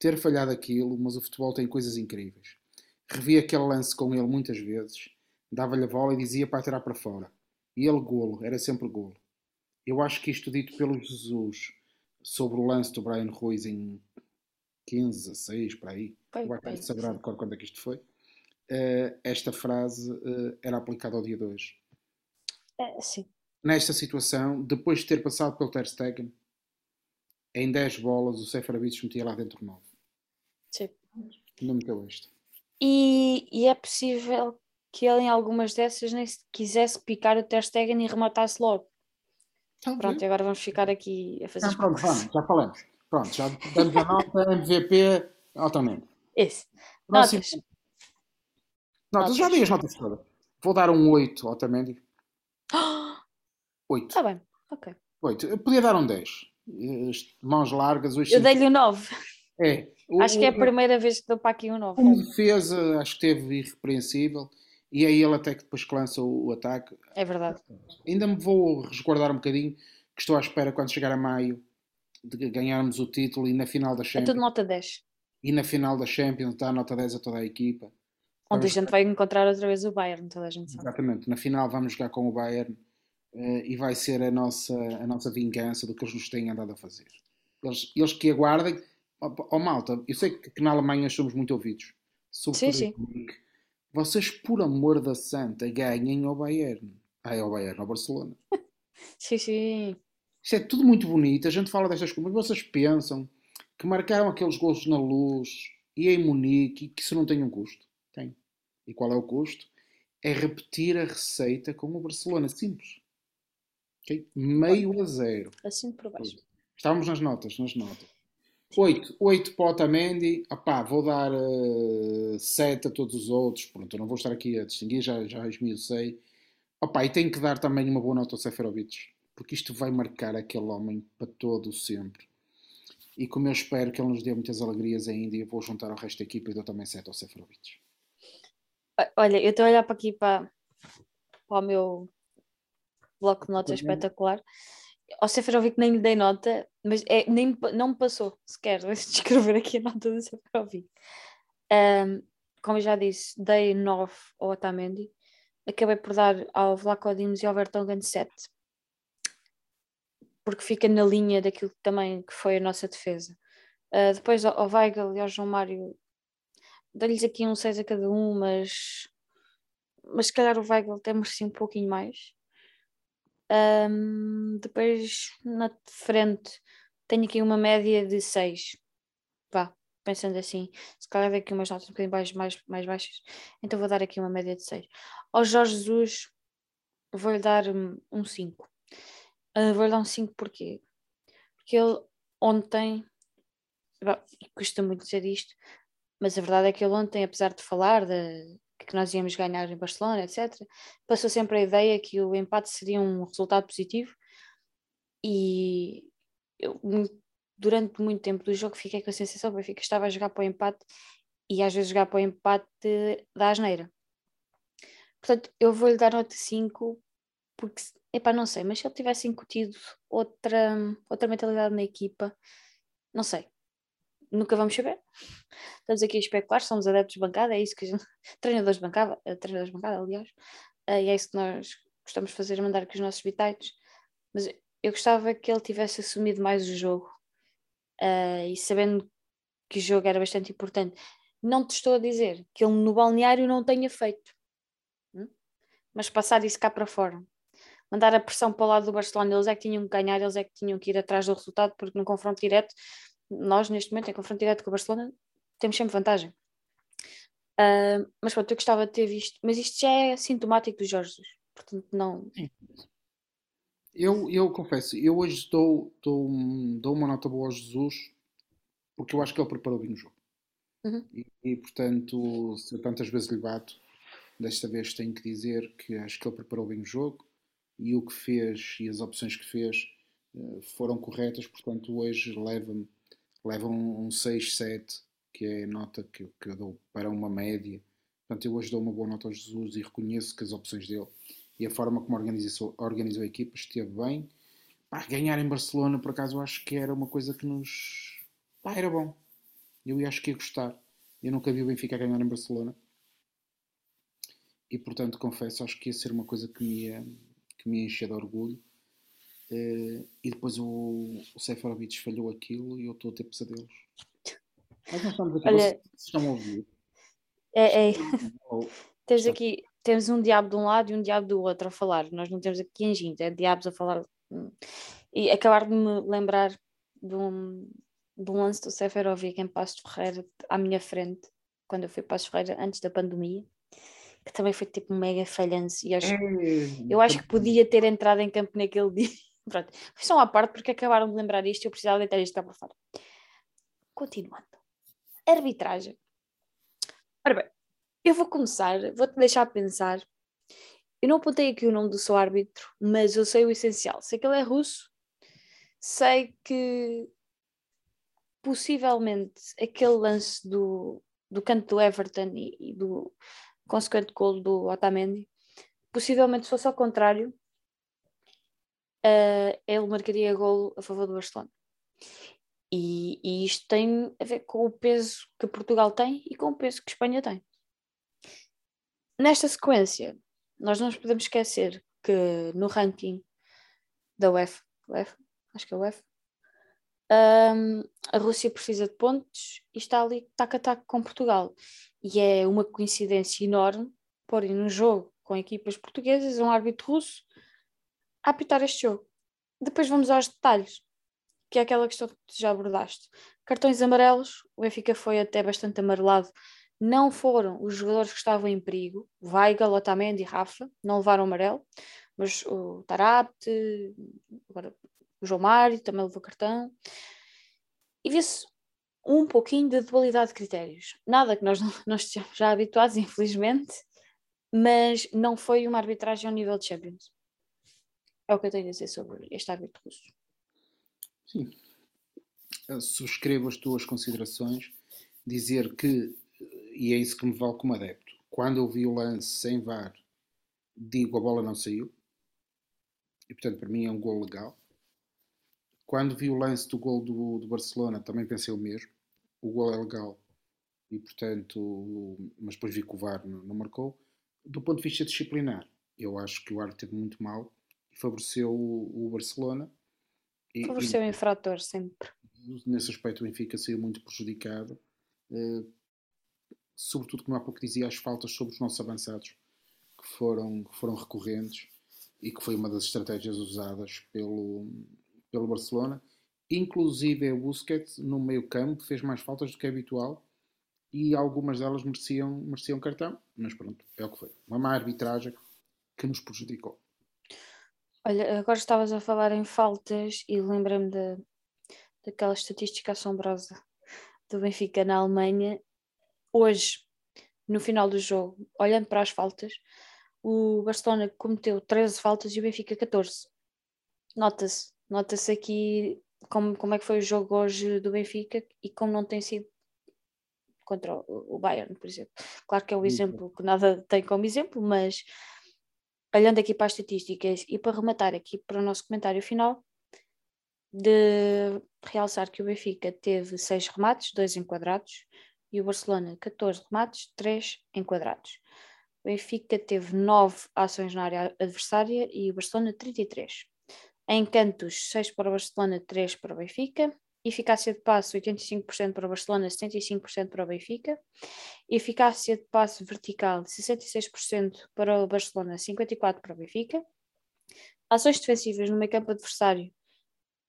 ter falhado aquilo, mas o futebol tem coisas incríveis. Revi aquele lance com ele muitas vezes, dava-lhe a bola e dizia para tirar para fora. E ele golo, era sempre golo. Eu acho que isto dito pelo Jesus sobre o lance do Brian Ruiz em 15, 16, para aí, foi, o Arcade saberá de quando é que isto foi, uh, esta frase uh, era aplicada ao dia de hoje. É, sim. Nesta situação, depois de ter passado pelo Ter Stegen, em 10 bolas o Seferovic metia lá dentro 9. Sim. Não meteu este. E, e, é possível que ele em algumas dessas nem quisesse picar o Ter Stegen e rematasse logo. Então, pronto, agora vamos ficar aqui a fazer. Ah, pronto, vamos, já falamos. Pronto, já damos a nota MVP altamente. Esse. Próximo. Notas. Notas, já dei as notas todas. Vou dar um 8 ao Otamendi. 8. Está bem, ok. 8. Eu podia dar um 10. Mãos largas. Hoje Eu dei-lhe um 9. É. Acho que é a primeira vez que dou para aqui um 9. Como defesa, acho que teve irrepreensível. E é ele até que depois que lança o, o, ataque. É verdade. Ainda me vou resguardar um bocadinho, que estou à espera quando chegar a maio de ganharmos o título e na final da Champions. É tudo nota 10. E na final da Champions dá nota 10 a toda a equipa. Onde vamos... a gente vai encontrar outra vez o Bayern, toda a gente sabe. Exatamente, na final vamos jogar com o Bayern uh, e vai ser a nossa, a nossa vingança do que eles nos têm andado a fazer. Eles, eles que aguardem, oh, oh, malta, eu sei que, que na Alemanha somos muito ouvidos. Sim, sim. Vocês, por amor da santa, ganhem ao Bayern. Ah, é ao Bayern, ao Barcelona. sim, sim. Isto é tudo muito bonito. A gente fala destas coisas, mas vocês pensam que marcaram aqueles gols na luz e em Munique que isso não tem um custo? Tem. E qual é o custo? É repetir a receita com o Barcelona. Simples. Okay? Meio a zero. Assim por baixo. Estávamos nas notas, nas notas. 8, 8 para o Otamendi, opá, vou dar uh, eh, 7 a todos os outros, pronto, eu não vou estar aqui a distinguir, já, já esmiucei. Opá, e tenho que dar também uma boa nota ao Seferovic, porque isto vai marcar aquele homem para todo sempre. E como eu espero que ele nos dê muitas alegrias ainda, eu vou juntar ao resto da equipa e dou também 7 ao Seferovic. Olha, eu estou a olhar para aqui para, para o meu bloco de notas espetacular ao Seferovic nem lhe dei nota, mas é, nem, não me passou sequer de escrever aqui a nota do Seferovic. Um, como eu já disse, dei 9 ao Otamendi, acabei por dar ao Vlaco Dimos e ao Vertonghen 7, porque fica na linha daquilo também que foi a nossa defesa. Uh, depois ao, ao Weigl e ao João Mário dou-lhes aqui um 6 a cada um, mas, mas se calhar o Weigl até merecia um pouquinho mais. Um, depois na frente tenho aqui uma média de 6. Vá, pensando assim. Se calhar aqui umas notas um bocadinho mais, mais, mais baixas. Então vou dar aqui uma média de 6. Ao Jorge Jesus vou-lhe dar um 5. Uh, vou-lhe dar um 5 porquê? Porque ele ontem, custa muito dizer isto, mas a verdade é que ele ontem, apesar de falar de, que nós íamos ganhar em Barcelona, etc., passou sempre a ideia que o empate seria um resultado positivo e eu, durante muito tempo do jogo fiquei com a sensação que Benfica estava a jogar para o empate e às vezes jogar para o empate da asneira. Portanto, eu vou-lhe dar nota 5 porque, epá, não sei, mas se ele tivesse incutido outra, outra mentalidade na equipa, não sei, nunca vamos saber. Estamos aqui a especular, somos adeptos de bancada, é isso que a gente, treinadores de bancada, eh, treinadores de bancada, aliás, eh, e é isso que nós gostamos de fazer, mandar aqui os nossos bitites, mas eu gostava que ele tivesse assumido mais o jogo uh, e sabendo que o jogo era bastante importante. Não te estou a dizer que ele no balneário não tenha feito, hum? mas passar isso cá para fora mandar a pressão para o lado do Barcelona, eles é que tinham que ganhar, eles é que tinham que ir atrás do resultado, porque no confronto direto, nós neste momento, em confronto direto com o Barcelona, temos sempre vantagem. Uh, mas pronto, eu gostava de ter visto, mas isto já é sintomático do Jorge Jesus, portanto não. Sim. Eu, eu confesso, eu hoje dou, dou, dou uma nota boa ao Jesus porque eu acho que ele preparou bem o jogo. Uhum. E, e, portanto, se eu tantas vezes lhe bato, desta vez tenho que dizer que acho que ele preparou bem o jogo e o que fez e as opções que fez uh, foram corretas, portanto hoje leva-me leva um, um 6, 7, que é a nota que, que eu dou para uma média. Portanto, eu hoje dou uma boa nota ao Jesus e reconheço que as opções dele e a forma como organizou, organizou a equipa esteve bem. Pá, ganhar em Barcelona, por acaso, eu acho que era uma coisa que nos. Pá, era bom. Eu acho que ia gostar. Eu nunca vi o Benfica ganhar em Barcelona. E portanto, confesso, acho que ia ser uma coisa que me ia, que me enchia de orgulho. Uh, e depois o, o Seferovic falhou aquilo e eu estou a ter pesadelos. Mas nós estamos aqui, Olha, vocês estão a ouvir. É, é. temos aqui, temos um diabo de um lado e um diabo do outro a falar. Nós não temos aqui engenhos, é diabos a falar. E acabar de me lembrar de um, de um lance do Seferovic em Passos Ferreira à minha frente, quando eu fui para Passos Ferreira antes da pandemia que também foi tipo mega falhanço. E acho, é, eu acho que podia ter entrado em campo naquele dia. Pronto, foi só uma parte porque acabaram de lembrar isto e eu precisava deitar isto cá para fora. Continuando. Arbitragem. Ora bem, eu vou começar, vou-te deixar pensar. Eu não apontei aqui o nome do seu árbitro, mas eu sei o essencial. Sei que ele é russo, sei que possivelmente aquele lance do, do canto do Everton e, e do, consequente gol do Otamendi. Possivelmente, se fosse ao contrário, uh, ele marcaria gol a favor do Barcelona. E, e, isto tem a ver com o peso que Portugal tem e com o peso que Espanha tem. Nesta sequência, nós não nos podemos esquecer que no ranking da UEFA, acho que é um, a Rússia precisa de pontos e está ali tac a tac com Portugal. E é uma coincidência enorme porem no jogo com equipas portuguesas um árbitro russo a apitar este jogo. Depois vamos aos detalhes, que é aquela questão que já abordaste. Cartões amarelos, o Benfica foi até bastante amarelado. Não foram os jogadores que estavam em perigo, Weigl, Otamendi e Rafa, não levaram amarelo, mas o Tarapte, agora o João Mário também levou cartão. E vê-se um pouquinho de dualidade de critérios. Nada que nós não, nós estejamos já habituados, infelizmente, mas não foi uma arbitragem ao nível de Champions. É o que eu tenho a dizer sobre este árbitro russo. Sim. Eu subscrevo as tuas considerações. Dizer que, e é isso que me vale como adepto, quando eu vi o lance sem VAR, digo a bola não saiu. E portanto, para mim é um gol legal. Quando vi o lance do gol do, do Barcelona, também pensei o mesmo. O gol é legal e, portanto, mas depois vi que o VAR não, não marcou. Do ponto de vista disciplinar, eu acho que o árbitro teve muito mal favoreceu o, o Barcelona. E, favoreceu e, o infrator sempre. Nesse aspecto, o Benfica saiu muito prejudicado. Uh, sobretudo, como há pouco dizia, as faltas sobre os nossos avançados, que foram, que foram recorrentes e que foi uma das estratégias usadas pelo, pelo Barcelona. Inclusive, o Busquets, no meio campo, fez mais faltas do que é habitual e algumas delas mereciam, mereciam cartão, mas pronto, é o que foi. Uma má arbitragem que nos prejudicou. Olha, agora estavas a falar em faltas e lembra-me da, daquela estatística assombrosa do Benfica na Alemanha. Hoje, no final do jogo, olhando para as faltas, o Barcelona cometeu 13 faltas e o Benfica 14. Nota-se, nota-se aqui como, como é que foi o jogo hoje do Benfica e como não tem sido contra o, o Bayern, por exemplo. Claro que é um exemplo que nada tem como exemplo, mas olhando aqui para as estatísticas e para rematar aqui para o nosso comentário final, de realçar que o Benfica teve 6 remates, 2 enquadrados, e o Barcelona 14 remates, 3 enquadrados. O Benfica teve 9 ações na área adversária e o Barcelona 33. Em cantos, 6 para o Barcelona, 3 para o Benfica. Eficácia de passe 85% para o Barcelona, 75% para o Benfica. Eficácia de passe vertical 66% para o Barcelona, 54% para o Benfica. Ações defensivas no meio campo adversário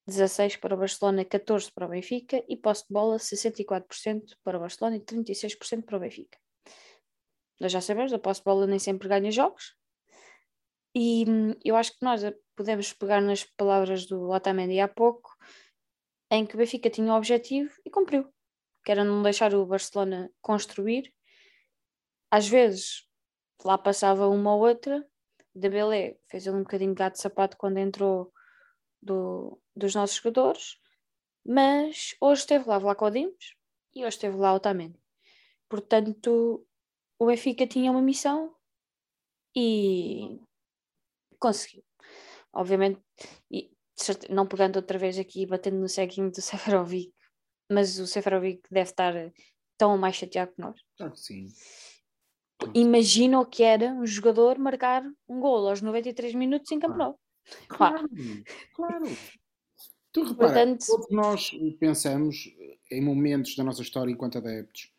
16 para o Barcelona, 14 para o Benfica e posse de bola 64% para o Barcelona e 36% para o Benfica. Nós já sabemos, a posse de bola nem sempre ganha jogos e hum, eu acho que nós podemos pegar nas palavras do Otamendi há pouco em que o Benfica tinha o objetivo e cumpriu, que era não deixar o Barcelona construir. Às vezes lá passava uma ou outra, Dembélé fez um bocadinho de gato de sapato quando entrou do, dos nossos jogadores, mas hoje esteve lá Vlaco Dimos e hoje esteve lá Otamendi. Portanto, o Benfica tinha uma missão e conseguiu. Obviamente, não pegando outra vez aqui, batendo no ceguinho do Seferovic, mas o Seferovic deve estar tão mais chateado que nós. Ah, sim. Imagina o que era um jogador marcar um gol aos 93 minutos em Camp Nou. Claro, claro. Tu repara, Portanto, todos nós pensamos em momentos da nossa história enquanto adeptos,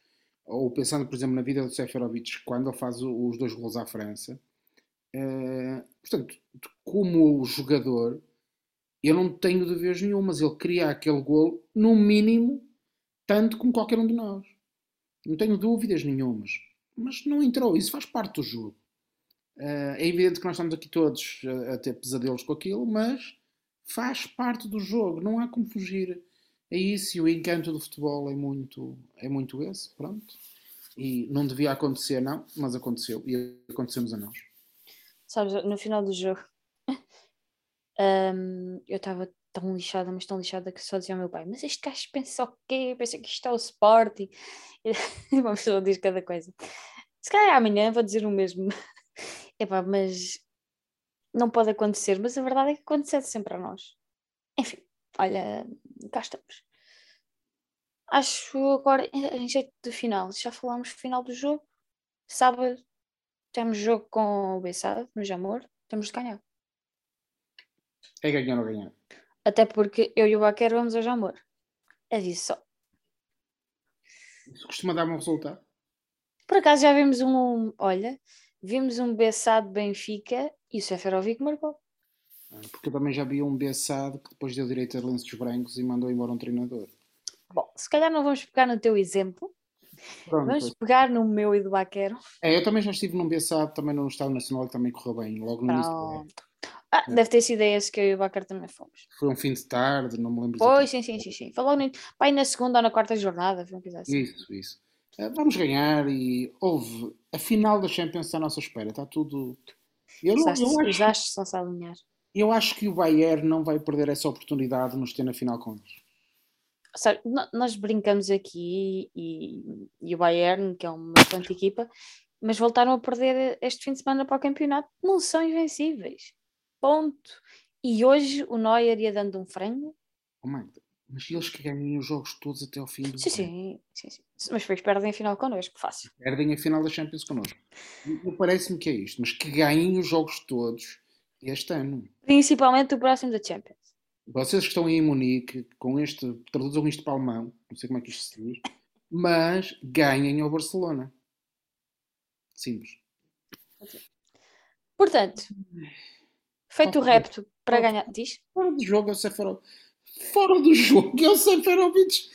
ou pensando, por exemplo, na vida do Seferovic, quando ele faz os dois gols à França. Uh, portanto, como jogador, eu não tenho dúvidas nenhumas. Ele queria aquele gol, no mínimo, tanto como qualquer um de nós. Não tenho dúvidas nenhumas. Mas não entrou. Isso faz parte do jogo. Uh, é evidente que nós estamos aqui todos a, a, ter pesadelos com aquilo, mas faz parte do jogo. Não há como fugir a isso. E o encanto do futebol é muito, é muito esse. Pronto. E não devia acontecer, não, mas aconteceu. E acontecemos a nós. Sabes, no final do jogo um, eu estava tão lixada, mas tão lixada que só dizia ao meu pai: Mas este gajo pensa o quê? Pensa que isto é o Sporting. E uma pessoa diz cada coisa. Se calhar amanhã vou dizer o mesmo. Epá, mas não pode acontecer. Mas a verdade é que acontece sempre a nós. Enfim, olha, cá estamos. Acho agora, em jeito de final, já falámos final do jogo. Sábado temos jogo com o Bessado, no Jamor. Temos de ganhar. É ganhar ou ganhar. Até porque eu e o Baquer vamos ao Jamor. É disso só. Isso costuma dar um resultado? Por acaso já vimos um. Olha, vimos um Bessado Benfica e o Seferovic marcou. Ah, porque eu também já vi um Bessado que depois deu direito a lenços brancos e mandou embora um treinador. Bom, se calhar não vamos pegar no teu exemplo. Pronto, vamos pegar no meu e do Baquero. É, eu também já estive num Bessado, também no Estado Nacional, que também correu bem, logo no início. Ah, deve ter sido esse que eu e o Bacar também fomos. Foi um fim de tarde, não me lembro. Pois, sim, sim, sim, sim. Falou no... Pai, na segunda ou na quarta jornada, foi um assim. Isso, isso. Uh, vamos ganhar e houve a final da Champions à nossa espera, está tudo. Eu não, eu acho, os astros estão-se a alinhar. Eu acho que o Bayern não vai perder essa oportunidade de nos ter na final com eles. Sabe, nós brincamos aqui e, e o Bayern, que é uma excelente equipa, mas voltaram a perder este fim de semana para o campeonato, não são invencíveis. Ponto. E hoje o Neuer ia dando um frango. Oh, mas eles que ganham os jogos todos até ao fim do sim, sim, sim, sim. Mas depois perdem a final connosco, fácil. Perdem a final da Champions connosco. Parece-me que é isto, mas que ganhem os jogos todos este ano. Principalmente o próximo da Champions. Vocês que estão aí em Munique, com este, traduzam isto para alemão, não sei como é que isto se diz, mas ganhem ao Barcelona. Simples. Portanto, feito o repto para ganhar. Diz? Fora do jogo é o Seferovic. Fora do jogo é o Seferovic.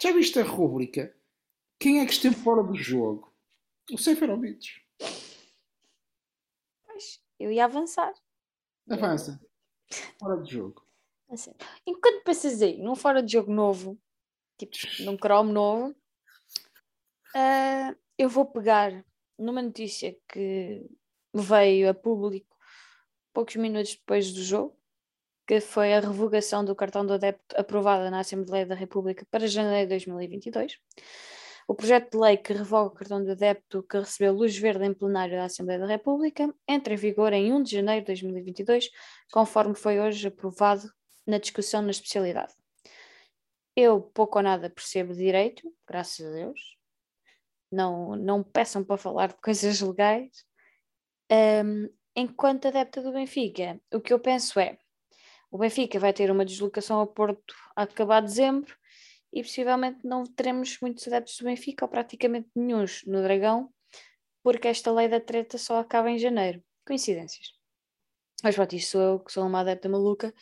Já viste a rúbrica? Quem é que esteve fora do jogo? O Seferovic. Pois, eu ia avançar. Avança. Fora do jogo. Assim, enquanto pensas aí num fora de jogo novo, tipo num Chrome novo, uh, eu vou pegar numa notícia que veio a público poucos minutos depois do jogo, que foi a revogação do cartão do adepto aprovada na Assembleia da República para janeiro de 2022. O projeto de lei que revoga o cartão de adepto que recebeu luz verde em plenário da Assembleia da República entra em vigor em 1 de janeiro de 2022, conforme foi hoje aprovado na discussão na especialidade. Eu pouco ou nada percebo direito, graças a Deus. Não, não peçam para falar de coisas legais. Um, enquanto adepta do Benfica, o que eu penso é: o Benfica vai ter uma deslocação ao Porto a acabar dezembro e possivelmente não teremos muitos adeptos do Benfica ou praticamente nenhum no Dragão, porque esta lei da treta só acaba em janeiro. Coincidências. Mas pronto, isto sou eu que sou uma adepta maluca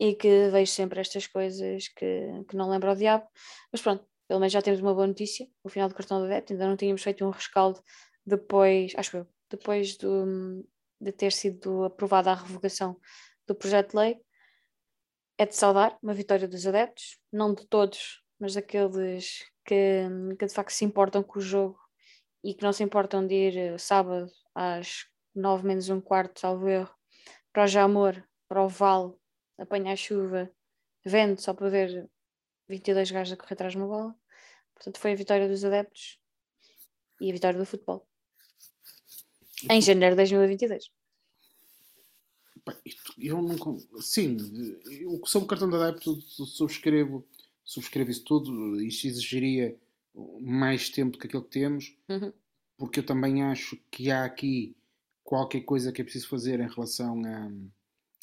e que vejo sempre estas coisas que, que não lembro ao diabo. Mas pronto, pelo menos já temos uma boa notícia. O final do cartão do adepto, ainda não tínhamos feito um rescaldo depois, acho eu, depois do, de ter sido aprovada a revogação do projeto de lei. É de saudar uma vitória dos adeptos, não de todos, mas daqueles que, que de facto se importam com o jogo e que não se importam de ir eh, sábado às nove menos um quarto, salvo erro, para o Jamor, para o Vale, apanhar chuva, vento, só para ver 22 gajos a correr atrás de uma bola. Portanto, foi a vitória dos adeptos e a vitória do futebol. Em janeiro de 2022. Eu não. Sim, eu sou um cartão de adepto, subscrevo, subscrevo isso tudo. Isto exigiria mais tempo do que aquilo que temos, uhum. porque eu também acho que há aqui qualquer coisa que é preciso fazer em relação a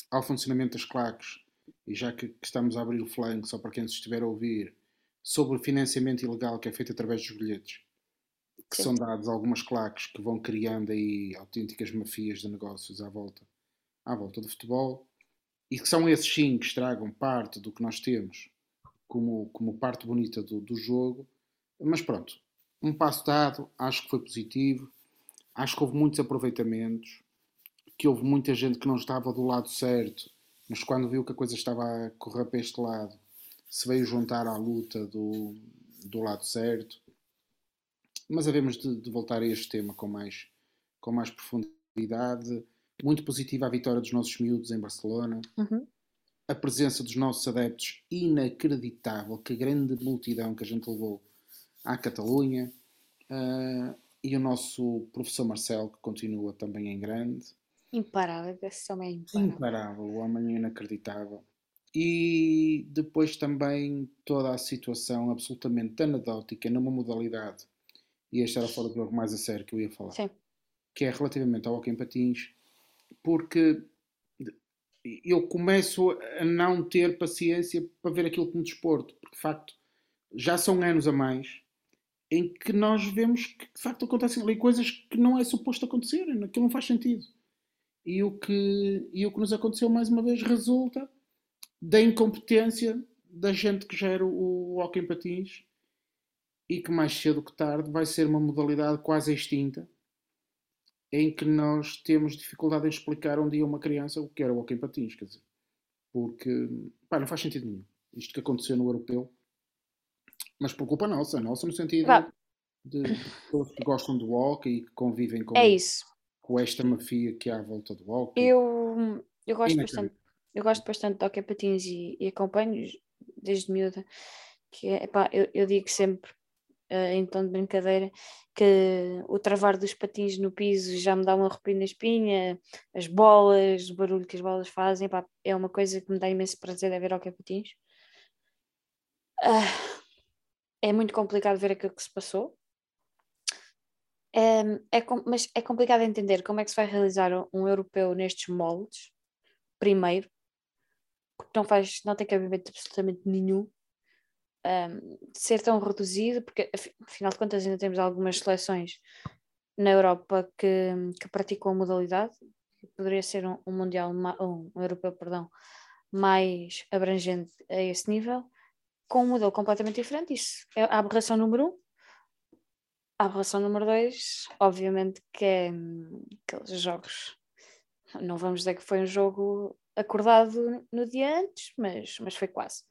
ao funcionamento das claques, e já que, que estamos a abrir o flanco, só para quem se estiver a ouvir, sobre o financiamento ilegal que é feito através dos bilhetes, que Sim. são dados algumas claques que vão criando aí autênticas mafias de negócios à volta, à volta do futebol, e que são esses sim que estragam parte do que nós temos como, como parte bonita do, do jogo, mas pronto, um passo dado, acho que foi positivo, acho que houve muitos aproveitamentos, que houve muita gente que não estava do lado certo, mas quando viu que a coisa estava a correr para este lado, se veio juntar à luta do, do lado certo. Mas havemos de, de voltar a este tema com mais, com mais profundidade. Muito positiva a vitória dos nossos miúdos em Barcelona. Uhum. A presença dos nossos adeptos inacreditável. Que grande multidão que a gente levou à Catalunha. Uh, e o nosso professor Marcelo, que continua também em grande. Imparável, esse homem é imparável. Imparável, o homem é inacreditável. E depois também toda a situação absolutamente anedótica numa modalidade, e este era fora do jogo mais a sério que eu ia falar, Sim. que é relativamente ao hockey em patins, porque eu começo a não ter paciência para ver aquilo como desporto, porque de facto já são anos a mais em que nós vemos que de facto acontecem ali coisas que não é suposto acontecerem, aquilo não faz sentido. E o que, e o que nos aconteceu mais uma vez resulta da incompetência da gente que gera o, o hockey em patins e que mais cedo que tarde vai ser uma modalidade quase extinta em que nós temos dificuldade em explicar um dia a uma criança o que era o hockey patins, quer dizer, porque pá, não faz sentido nenhum isto que aconteceu no europeu, mas por culpa nossa, nossa no sentido de pessoas que gostam do hockey e que convivem com, é com esta mafia que há à volta do hockey. Eu, eu gosto bastante, eu gosto bastante de hockey patins e, e acompanho desde miúda, que é, epá, eu, eu digo sempre, uh, em tom de brincadeira, que o travar dos patins no piso já me dá uma arrepio na espinha, as bolas, o barulho que as bolas fazem, epá, é uma coisa que me dá imenso prazer de ver hockey patins. Uh, é muito complicado ver aquilo que se passou, é, é, mas é complicado entender como é que se vai realizar um europeu nestes moldes, primeiro, porque não, faz, não tem cabimento absolutamente nenhum um, ser tão reduzido, porque afinal de contas ainda temos algumas seleções na Europa que, que praticam a modalidade, poderia ser um, um mundial, um, um europeu, perdão, mais abrangente a esse nível, com um modelo completamente diferente. Isso é a aberração número um. A aberração número dois, obviamente, que é hum, aqueles jogos. Não vamos dizer que foi um jogo acordado no dia antes, mas, mas foi quase.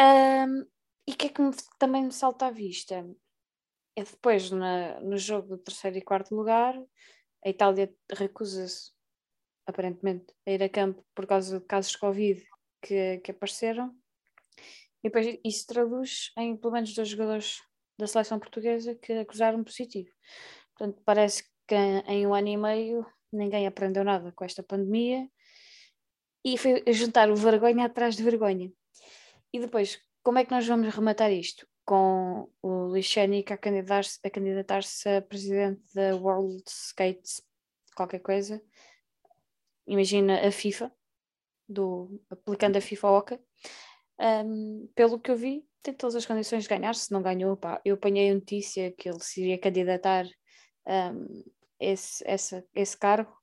Um, e o que é que me, também me salta à vista? É depois, na, no jogo do terceiro e quarto lugar, a Itália recusa-se, aparentemente, a ir a campo por causa de casos de Covid que, que apareceram. E depois isso traduz em pelo menos dois jogadores da seleção portuguesa que acusaram positivo. Portanto, parece que em um ano e meio ninguém aprendeu nada com esta pandemia e foi juntar o vergonha atrás de vergonha. E depois, como é que nós vamos rematar isto? Com o Lixénico a candidatar-se a, candidatar a presidente da World Skates, qualquer coisa. Imagina a FIFA, do, aplicando a FIFA Oca. Um, pelo que eu vi, tem todas as condições de ganhar. Se não ganhou, pá, eu apanhei a notícia que ele se iria candidatar um, esse, essa, esse cargo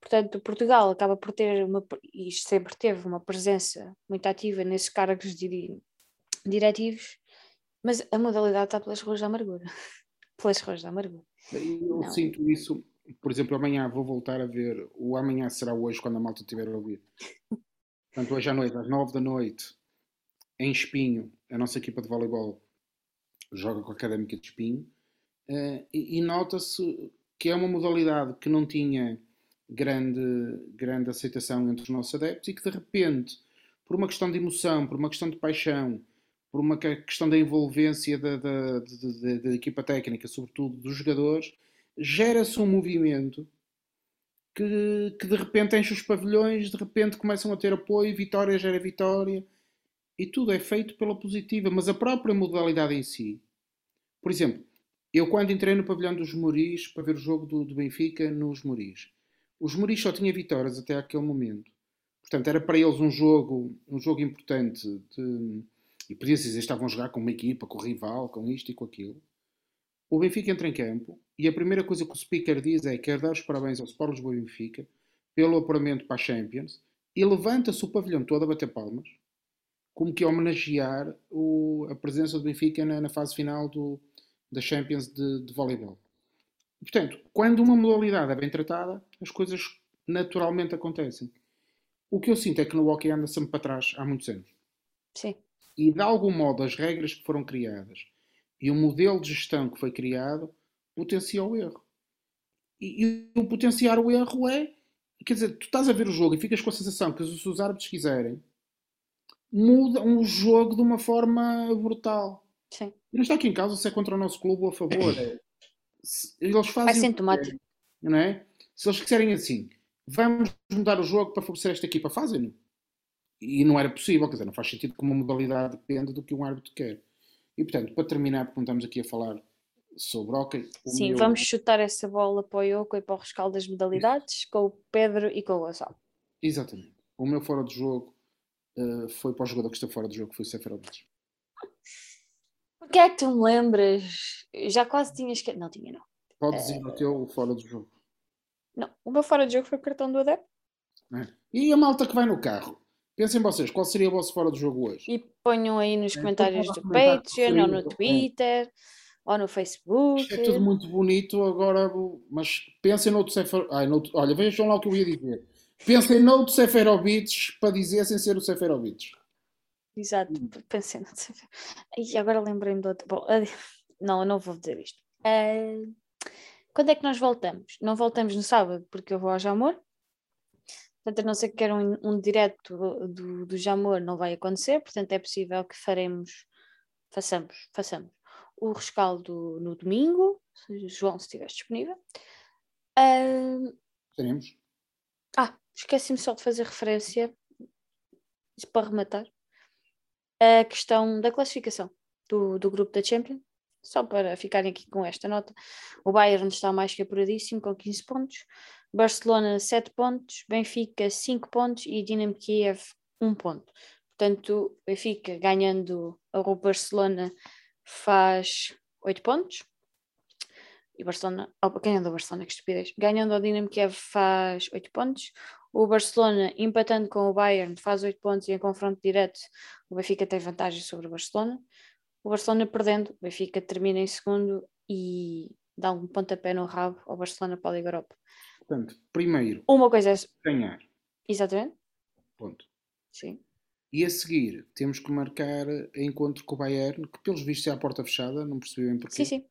Portanto, Portugal acaba por ter uma, e sempre teve uma presença muito ativa nesses cargos diretivos, mas a modalidade está pelas ruas da amargura. pelas ruas da amargura. Eu Não. sinto isso, por exemplo, amanhã vou voltar a ver, o amanhã será hoje quando a malta estiver a ouvir. Portanto, hoje à noite, às nove da noite, em Espinho, a nossa equipa de voleibol joga com a Académica de Espinho, uh, e, e nota-se que é uma modalidade que não tinha grande, grande aceitação entre os nossos adeptos e que de repente, por uma questão de emoção, por uma questão de paixão, por uma questão da envolvência da, da, da, da equipa técnica, sobretudo dos jogadores, gera-se um movimento que, que, de repente enche os pavilhões, de repente começam a ter apoio, vitória gera vitória, e tudo é feito pela positiva, mas a própria modalidade em si. Por exemplo, eu quando entrei no pavilhão dos Moris para ver o jogo do, do Benfica nos Moris, os Moris só tinha vitórias até aquele momento. Portanto, era para eles um jogo, um jogo importante. De, e podia-se dizer estavam a jogar com uma equipa, com o rival, com isto e com aquilo. O Benfica entra em campo e a primeira coisa que o speaker diz é quer dar os parabéns ao Sport Lisboa e Benfica pelo apuramento para a Champions e levanta-se o pavilhão todo a bater palmas como que a homenagear o, a presença do Benfica na, na fase final do, da Champions de, de voleibol. Portanto, quando uma modalidade é bem tratada, as coisas naturalmente acontecem. O que eu sinto é que no hockey anda sempre para trás há muitos anos. Sim. E de algum modo as regras que foram criadas e o modelo de gestão que foi criado potencia o erro. E, e o potenciar o erro é, quer dizer, tu estás a ver o jogo e ficas com a sensação que se os árbitros quiserem, mudam o jogo de uma forma brutal. Sim. E não está aqui em causa se é contra o nosso clube ou a favor. É, eles fazem. É sintomático. Não é? Se eles quiserem assim, vamos mudar o jogo para favorecer esta equipa, fazem-no. E não era possível, quer dizer, não faz sentido que uma modalidade dependa do que um árbitro quer. E portanto, para terminar, porque não estamos aqui a falar sobre hockey. Sim, meu... vamos chutar essa bola para o Yoko e para o rescaldo das modalidades com o Pedro e com o Gonçalo. Exatamente. O meu fora de jogo uh, foi para o jogador que está fora de jogo, foi o Seferovic. Porquê é que tu me lembras? Já quase tinhas que. Não tinha, não. Podes ir no teu fora do jogo. Não, o meu fora de jogo foi o cartão do adepto. É. E a malta que vai no carro? Pensem vocês, qual seria o vosso fora do jogo hoje? E ponham aí nos é, comentários do Patreon, ou no Twitter, ou no Facebook. É tudo muito bonito agora, mas pensem noutro Seferovic. Olha, vejam lá o que eu ia dizer. Pensem noutro Seferovic para dizer sem ser o Seferovic. Exato, hum. pensei, não sei. E agora lembrei-me de outro. Bom, não, eu não vou dizer isto. Uh, quando é que nós voltamos? Não voltamos no sábado, porque eu vou ao Jamor. Portanto, a não ser que queiram um, um direto do, do Jamor, não vai acontecer. Portanto, é possível que faremos, façamos, façamos o rescaldo no domingo, se João se estiver disponível. Uh, Teremos. Ah, esqueci-me só de fazer referência, isso para rematar, a questão da classificação do, do grupo da Champions, só para ficarem aqui com esta nota. O Bayern está mais que apuradíssimo com 15 pontos, Barcelona 7 pontos, Benfica 5 pontos. E Dinamo Kiev 1 ponto. Portanto, Benfica ganhando o Barcelona faz 8 pontos. E Barcelona, ganhando o Barcelona, que estupidez, ganhando o Dinamo Kiev faz 8 pontos, o Barcelona empatando com o Bayern faz 8 pontos e em confronto direto o Benfica tem vantagem sobre o Barcelona, o Barcelona perdendo, o Benfica termina em segundo e dá um pontapé no rabo ao Barcelona para a Liga Europa. Portanto, primeiro, Uma coisa é... ganhar. Exatamente, Ponto. sim. E a seguir, temos que marcar encontro com o Bayern, que pelos vistos é à porta fechada, não percebi bem porquê. Sim, sim.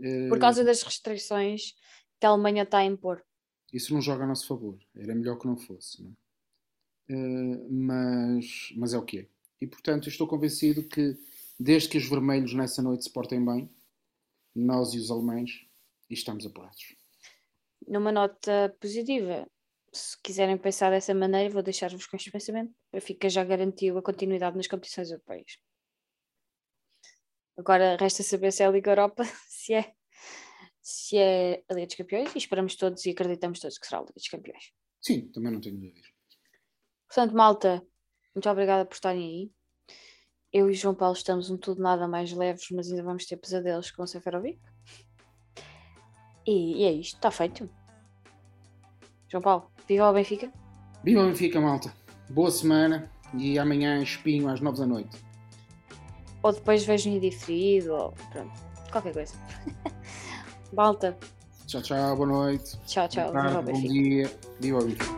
Eh, Por causa das restrições que a Alemanha está a impor. Isso não joga a nosso favor. Era melhor que não fosse, não é? Eh, mas, mas é o que é. E portanto, estou convencido que desde que os vermelhos nessa noite se portem bem, nós e os alemães, estamos apurados. Numa nota positiva, se quiserem pensar dessa maneira, vou deixar-vos com este pensamento. O Benfica já garantiu a continuidade nas competições europeias. Agora resta saber se é a Liga Europa, se é, se é a Liga dos Campeões, e esperamos todos e acreditamos todos que será a Liga dos Campeões. Sim, também não tenho dúvidas. Portanto, malta, muito obrigada por estarem aí. Eu e João Paulo estamos um tudo nada mais leves, mas ainda vamos ter pesadelos com o Seferovic. E, e é isto, está feito. João Paulo, viva o Benfica. Viva o Benfica, malta. Boa semana e amanhã espinho às 9 da noite. Ou depois vejo em diferido, ou pronto, qualquer coisa. malta, Tchau, tchau, boa noite. tchau, tchau. Boa tarde, bom dia. Viva o Benfica.